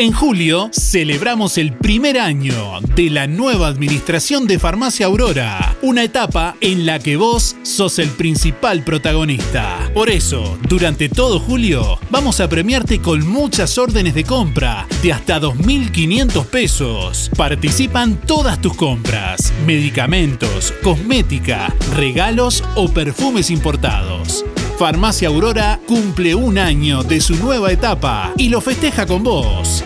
Speaker 1: En julio celebramos el primer año de la nueva administración de Farmacia Aurora, una etapa en la que vos sos el principal protagonista. Por eso, durante todo julio, vamos a premiarte con muchas órdenes de compra de hasta 2.500 pesos. Participan todas tus compras, medicamentos, cosmética, regalos o perfumes importados. Farmacia Aurora cumple un año de su nueva etapa y lo festeja con vos.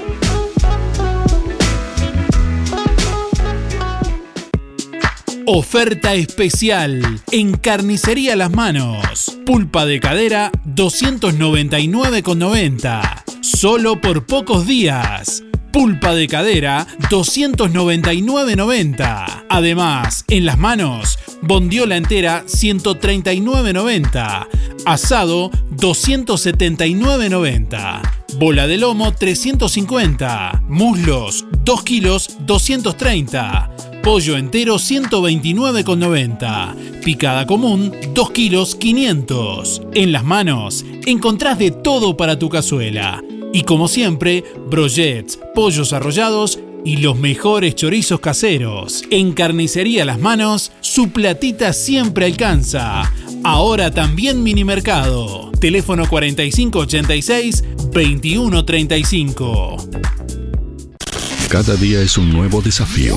Speaker 1: Oferta especial en Carnicería Las Manos. Pulpa de cadera 299,90. Solo por pocos días. Pulpa de cadera 299,90. Además, en las manos, bondiola entera 139,90. Asado 279,90. Bola de lomo 350. Muslos 2 kilos 230. Pollo entero 129,90. Picada común 2 kilos 500. En las manos encontrás de todo para tu cazuela. Y como siempre, brochets, pollos arrollados y los mejores chorizos caseros. En Carnicería Las Manos, su platita siempre alcanza. Ahora también mini mercado. Teléfono 4586-2135.
Speaker 13: Cada día es un nuevo desafío.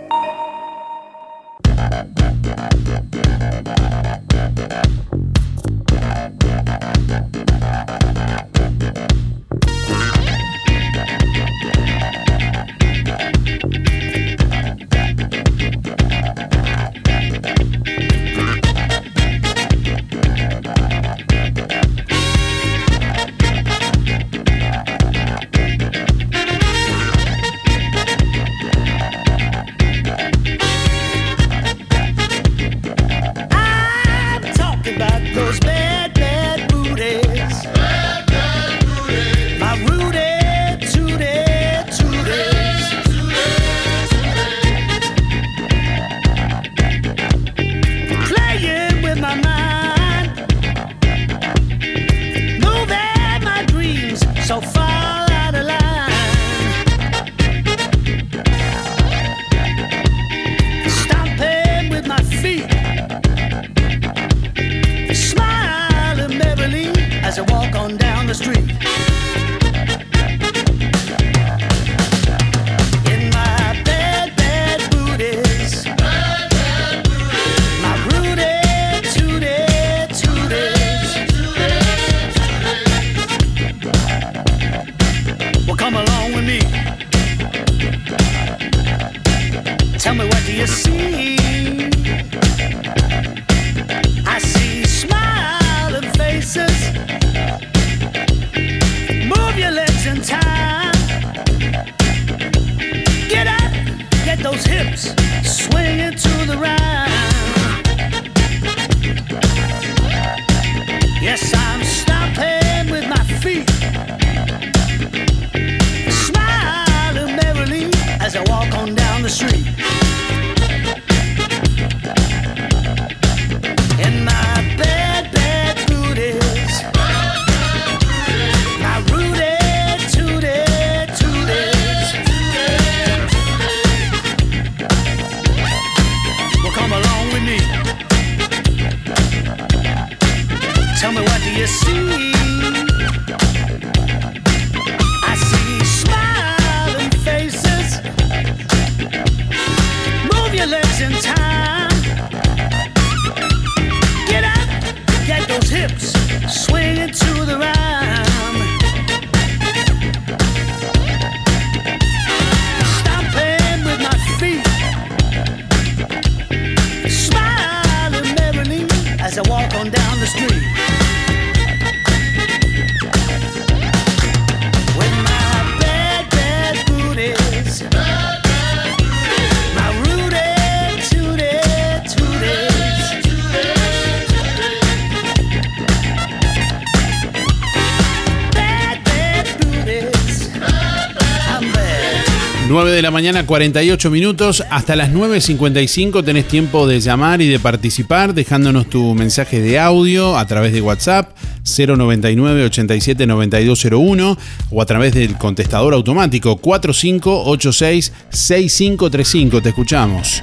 Speaker 1: 48 minutos. Hasta las 9.55 tenés tiempo de llamar y de participar dejándonos tu mensaje de audio a través de WhatsApp 099 87 9201 o a través del contestador automático 4586 6535. Te escuchamos.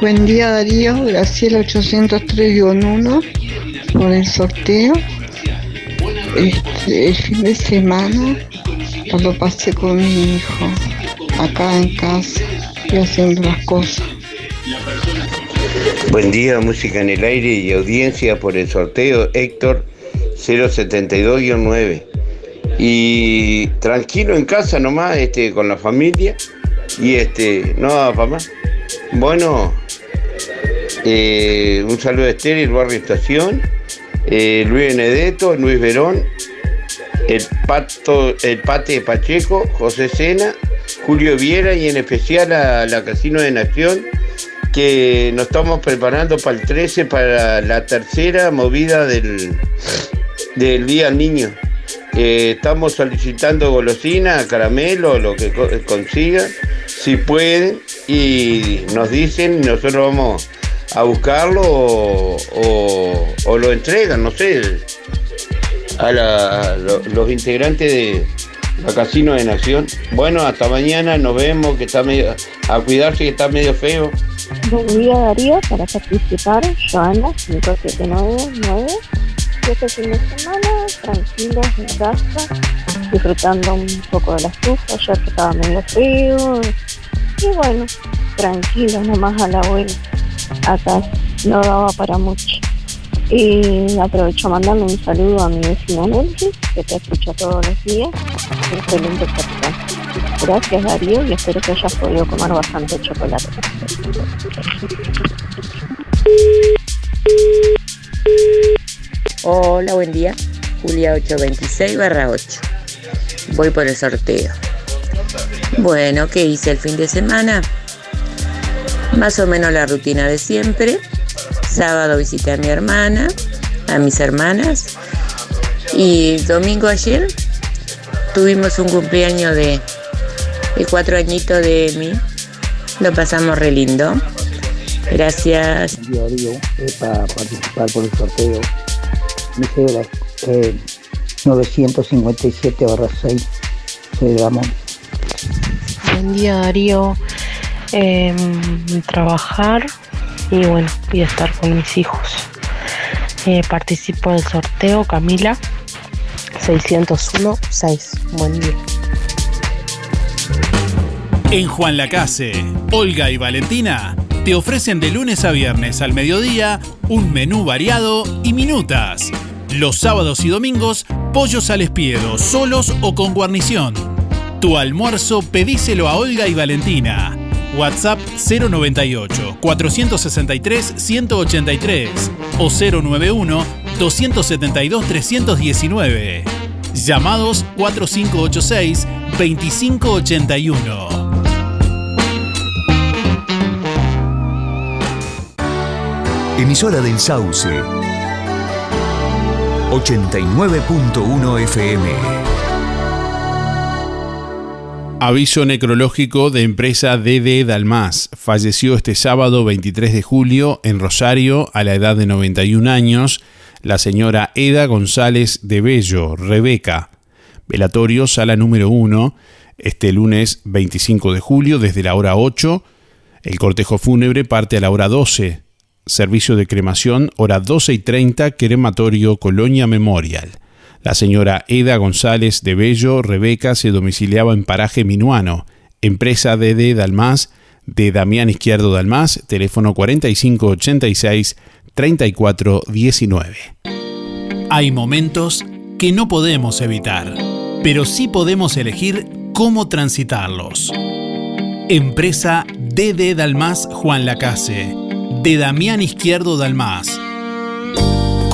Speaker 45: Buen día Darío, Graciela 803-1 por el sorteo. Este, el fin de semana lo pasé con mi hijo acá en casa y haciendo las cosas.
Speaker 52: Buen día, música en el aire y audiencia por el sorteo Héctor 072-9. Y tranquilo en casa nomás, este, con la familia. Y este, no más. Bueno, eh, un saludo a Esther, el barrio Estación, eh, Luis Benedetto, Luis Verón, el Pato, el Pate Pacheco, José Sena, Julio Viera y en especial a la Casino de Nación, que nos estamos preparando para el 13, para la tercera movida del, del Día Niño. Eh, estamos solicitando golosina, caramelo, lo que co- consigan, si pueden, y nos dicen, nosotros vamos a buscarlo o, lo entregan, no sé, a, los integrantes de la Casino de Nación. Bueno, hasta mañana, nos vemos, que está medio, a cuidarse que está medio feo.
Speaker 53: Buen día Darío, para participar, Joana 5799. Y este fin de semana, tranquilos en casa, disfrutando un poco de la estufa, ya que estaba medio frío. Y bueno, tranquilos nomás a la vuelta. Acá no daba para mucho. Y aprovecho a mandarle un saludo a mi vecina Nancy, que te escucha todos los días. Excelente persona. Gracias Darío y espero que hayas podido comer bastante chocolate.
Speaker 5: Hola, buen día. Julia 826 barra 8. Voy por el sorteo. Bueno, ¿qué hice el fin de semana? Más o menos la rutina de siempre. Sábado visité a mi hermana, a mis hermanas. Y domingo ayer tuvimos un cumpleaños de, de cuatro añitos de mí. Lo pasamos re lindo. Gracias.
Speaker 54: Día, Darío. Es para participar por el sorteo. Me quedo la- que 957 6. Soy Ramón.
Speaker 3: Buen día Darío. Trabajar y bueno, y estar con mis hijos. Eh, participo del sorteo Camila 601 6. Buen día.
Speaker 1: En Juan Lacase, Olga y Valentina te ofrecen de lunes a viernes al mediodía un menú variado y minutas. Los sábados y domingos, pollos al espiedo, solos o con guarnición. Tu almuerzo pedíselo a Olga y Valentina. WhatsApp 098 463 183 o 091 272 319. Llamados 4586 2581.
Speaker 35: Emisora del Sauce. 89.1 FM.
Speaker 55: Aviso necrológico de empresa DD Dalmas. Falleció este sábado 23 de julio en Rosario a la edad de 91 años la señora Eda González de Bello, Rebeca. Velatorio, sala número 1, este lunes 25 de julio desde la hora 8. El cortejo fúnebre parte a la hora 12 servicio de cremación, hora 12 y 30, crematorio Colonia Memorial. La señora Eda González de Bello Rebeca se domiciliaba en Paraje Minuano, empresa DD Dalmas, de Damián Izquierdo Dalmas, teléfono 4586-3419.
Speaker 1: Hay momentos que no podemos evitar, pero sí podemos elegir cómo transitarlos. Empresa DD Dalmas Juan Lacase de Damián Izquierdo Dalmas.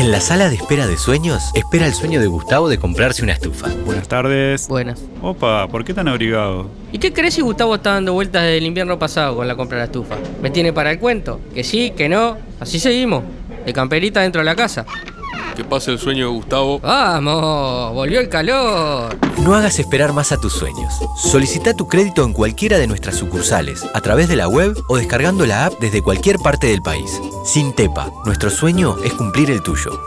Speaker 33: En la sala de espera de sueños, espera el sueño de Gustavo de comprarse una estufa.
Speaker 45: Buenas tardes.
Speaker 56: Buenas.
Speaker 45: Opa, ¿por qué tan abrigado?
Speaker 56: ¿Y qué crees si Gustavo está dando vueltas desde el invierno pasado con la compra de la estufa? ¿Me tiene para el cuento? Que sí, que no. Así seguimos. De camperita dentro de la casa.
Speaker 45: Que pase el sueño de Gustavo.
Speaker 56: ¡Vamos! ¡Volvió el calor!
Speaker 33: No hagas esperar más a tus sueños. Solicita tu crédito en cualquiera de nuestras sucursales, a través de la web o descargando la app desde cualquier parte del país. Sin Tepa, nuestro sueño es cumplir el tuyo.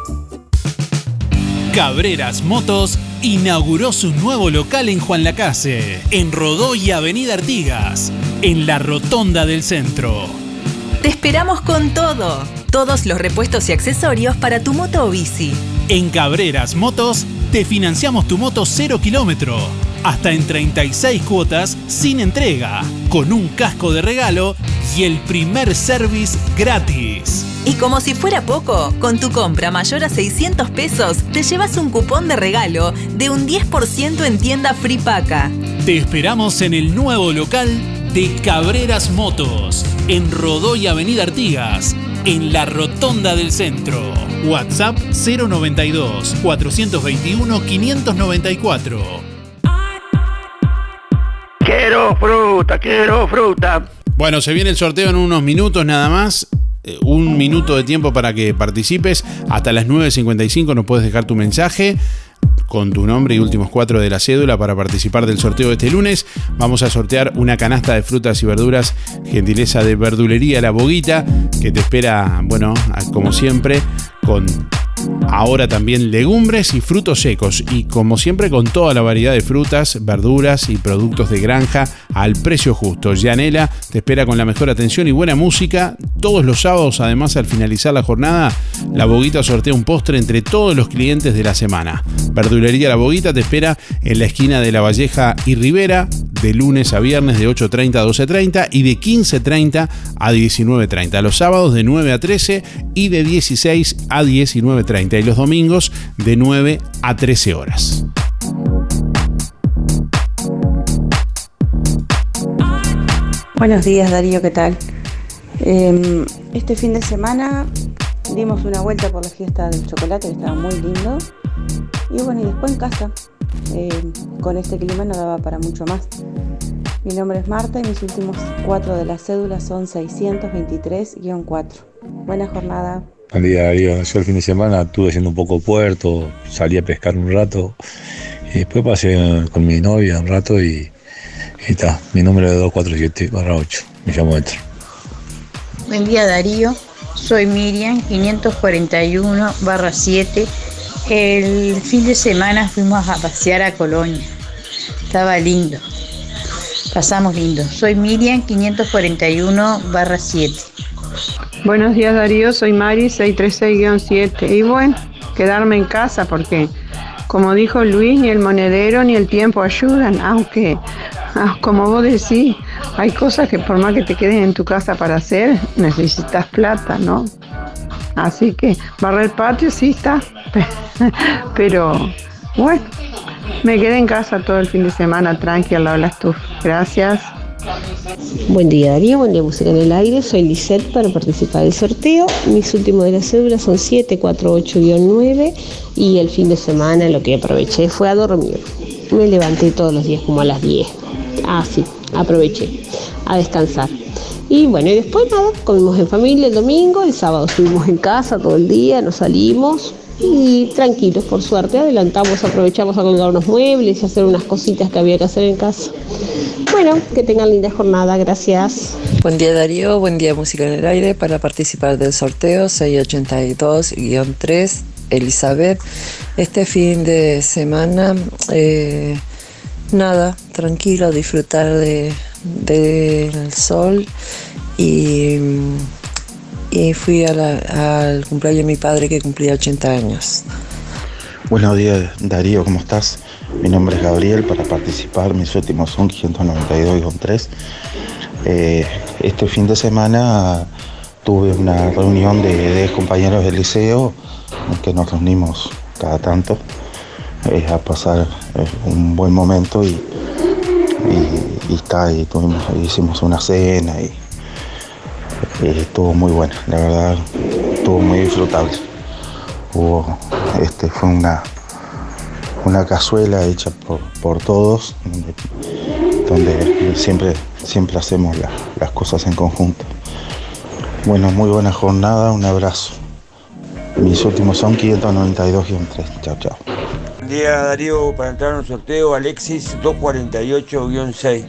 Speaker 1: Cabreras Motos inauguró su nuevo local en Juan Lacase, en Rodó y Avenida Artigas, en la Rotonda del Centro.
Speaker 51: Te esperamos con todo. Todos los repuestos y accesorios para tu moto o bici.
Speaker 1: En Cabreras Motos te financiamos tu moto 0 kilómetro, hasta en 36 cuotas sin entrega, con un casco de regalo y el primer service gratis.
Speaker 51: Y como si fuera poco, con tu compra mayor a 600 pesos te llevas un cupón de regalo de un 10% en tienda Free Paca.
Speaker 1: Te esperamos en el nuevo local de Cabreras Motos, en Rodó y Avenida Artigas, en la Rotonda del Centro. WhatsApp 092 421 594.
Speaker 7: Quiero fruta, quiero fruta.
Speaker 55: Bueno, se viene el sorteo en unos minutos nada más. Eh, Un minuto de tiempo para que participes. Hasta las 9.55 nos puedes dejar tu mensaje con tu nombre y últimos cuatro de la cédula para participar del sorteo de este lunes. Vamos a sortear una canasta de frutas y verduras, gentileza de verdulería La Boguita, que te espera, bueno, como siempre, con ahora también legumbres y frutos secos. Y como siempre, con toda la variedad de frutas, verduras y productos de granja al precio justo. Yanela te espera con la mejor atención y buena música. Todos los sábados, además, al finalizar la jornada, La Boguita sortea un postre entre todos los clientes de la semana. Verdulería La Boguita te espera en la esquina de La Valleja y Rivera, de lunes a viernes de 8.30 a 12.30 y de 15.30 a 19.30. Los sábados de 9 a 13 y de 16 a 19.30. Y los domingos de 9 a 13 horas.
Speaker 53: Buenos días Darío, ¿qué tal? Eh, este fin de semana dimos una vuelta por la fiesta del chocolate, que estaba muy lindo.
Speaker 57: Y bueno, y después en casa, eh, con este clima no daba para mucho más. Mi nombre es Marta y mis últimos cuatro de la cédula son 623-4. Buena jornada.
Speaker 58: Buen día, Darío. Yo el fin de semana estuve haciendo un poco puerto, salí a pescar un rato y después pasé con mi novia un rato y y está. Mi número es 247 8. Me llamo Héctor.
Speaker 59: Buen día Darío, soy Miriam 541 barra 7. El fin de semana fuimos a pasear a Colonia. Estaba lindo. Pasamos lindo. Soy Miriam 541 barra 7.
Speaker 60: Buenos días Darío, soy Mari 636-7. Y bueno, quedarme en casa porque, como dijo Luis, ni el monedero ni el tiempo ayudan, aunque, ah, como vos decís, hay cosas que por más que te queden en tu casa para hacer, necesitas plata, ¿no? Así que barrer patio sí está, pero bueno, me quedé en casa todo el fin de semana tranqui al lado de. Gracias.
Speaker 61: Buen día Darío, buen día Música en el Aire, soy Lisette para participar del sorteo. Mis últimos de las cédulas son 748-9 y el fin de semana lo que aproveché fue a dormir. Me levanté todos los días como a las 10. Ah, sí, aproveché a descansar. Y bueno, y después nada, comimos en familia el domingo, el sábado estuvimos en casa todo el día, nos salimos y tranquilos, por suerte, adelantamos, aprovechamos a colgar unos muebles y hacer unas cositas que había que hacer en casa. Bueno, que tengan linda jornada, gracias.
Speaker 62: Buen día Darío, buen día Música en el Aire para participar del sorteo 682-3 Elizabeth. Este fin de semana, eh, nada, tranquilo, disfrutar de, del sol y, y fui al cumpleaños de mi padre que cumplía 80 años.
Speaker 63: Buenos días, Darío, ¿cómo estás? Mi nombre es Gabriel, para participar mis últimos son 592-3. Eh, este fin de semana tuve una reunión de, de compañeros del liceo, en que nos reunimos cada tanto eh, a pasar eh, un buen momento y, y está, y tuvimos, hicimos una cena y, y estuvo muy buena, la verdad, estuvo muy disfrutable. Hubo, este, fue una, una cazuela hecha por, por todos, donde, siempre, siempre hacemos la- las cosas en conjunto. Bueno, muy buena jornada, un abrazo. Mis últimos son 592-3. Chao, chao.
Speaker 64: Día Darío, para entrar en un sorteo, Alexis 248-6.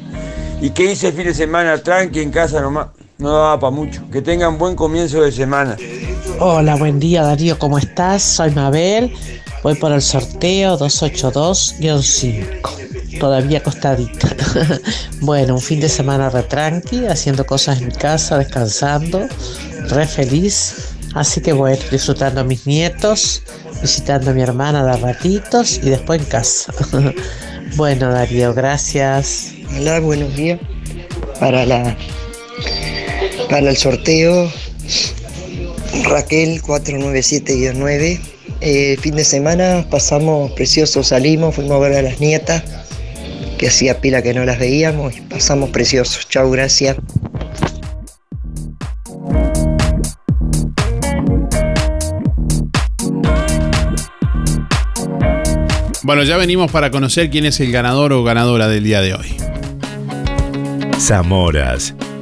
Speaker 64: ¿Y qué hice el fin de semana? Tranqui en casa nomás, no daba para mucho. Que tengan buen comienzo de semana.
Speaker 65: Hola, buen día Darío, ¿cómo estás? Soy Mabel, voy por el sorteo 282-5, todavía acostadita. bueno, un fin de semana re tranqui, haciendo cosas en casa, descansando, re feliz. Así que bueno, disfrutando a mis nietos, visitando a mi hermana de ratitos y después en casa. bueno, Darío, gracias.
Speaker 54: Hola, buenos días. Para la para el sorteo Raquel 497-9. Eh, fin de semana pasamos precioso, salimos, fuimos a ver a las nietas, que hacía pila que no las veíamos y pasamos preciosos. Chau, gracias.
Speaker 12: Bueno, ya venimos para conocer quién es el ganador o ganadora del día de hoy.
Speaker 45: Zamoras.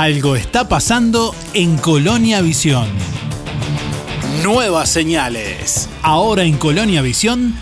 Speaker 1: Algo está pasando en Colonia Visión. Nuevas señales. Ahora en Colonia Visión,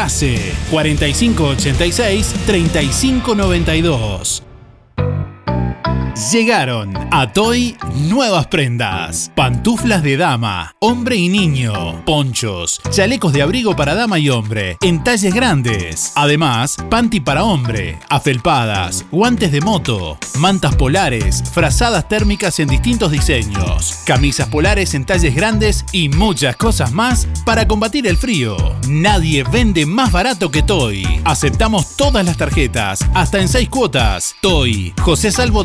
Speaker 1: Lacase, 4586-3592. Llegaron a Toy nuevas prendas. Pantuflas de dama, hombre y niño, ponchos, chalecos de abrigo para dama y hombre, en talles grandes. Además, panty para hombre, afelpadas, guantes de moto, mantas polares, frazadas térmicas en distintos diseños, camisas polares en talles grandes y muchas cosas más para combatir el frío. Nadie vende más barato que Toy. Aceptamos todas las tarjetas, hasta en seis cuotas. Toy, José Salvo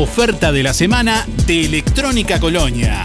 Speaker 1: Oferta de la semana de Electrónica Colonia.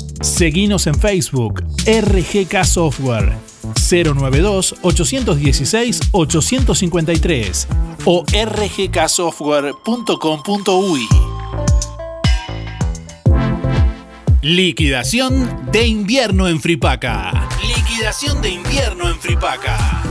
Speaker 1: Seguinos en Facebook, RGK Software, 092-816-853 o rgksoftware.com.uy. Liquidación de invierno en Fripaca. Liquidación de invierno en Fripaca.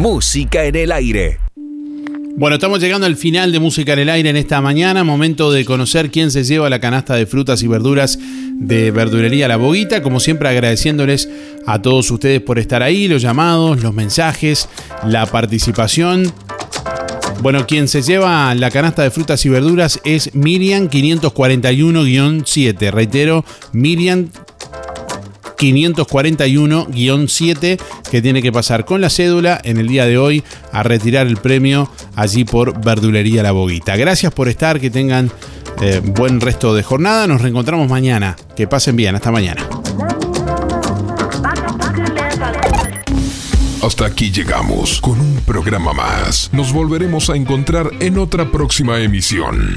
Speaker 35: Música en el aire.
Speaker 1: Bueno, estamos llegando al final de Música en el Aire en esta mañana. Momento de conocer quién se lleva la canasta de frutas y verduras de Verdulería La Boguita. Como siempre, agradeciéndoles a todos ustedes por estar ahí, los llamados, los mensajes, la participación. Bueno, quien se lleva la canasta de frutas y verduras es Miriam 541-7. Reitero, Miriam 541-7 que tiene que pasar con la cédula en el día de hoy a retirar el premio allí por Verdulería La Boguita. Gracias por estar, que tengan eh, buen resto de jornada. Nos reencontramos mañana. Que pasen bien, hasta mañana.
Speaker 16: Hasta aquí llegamos con un programa más. Nos volveremos a encontrar en otra próxima emisión.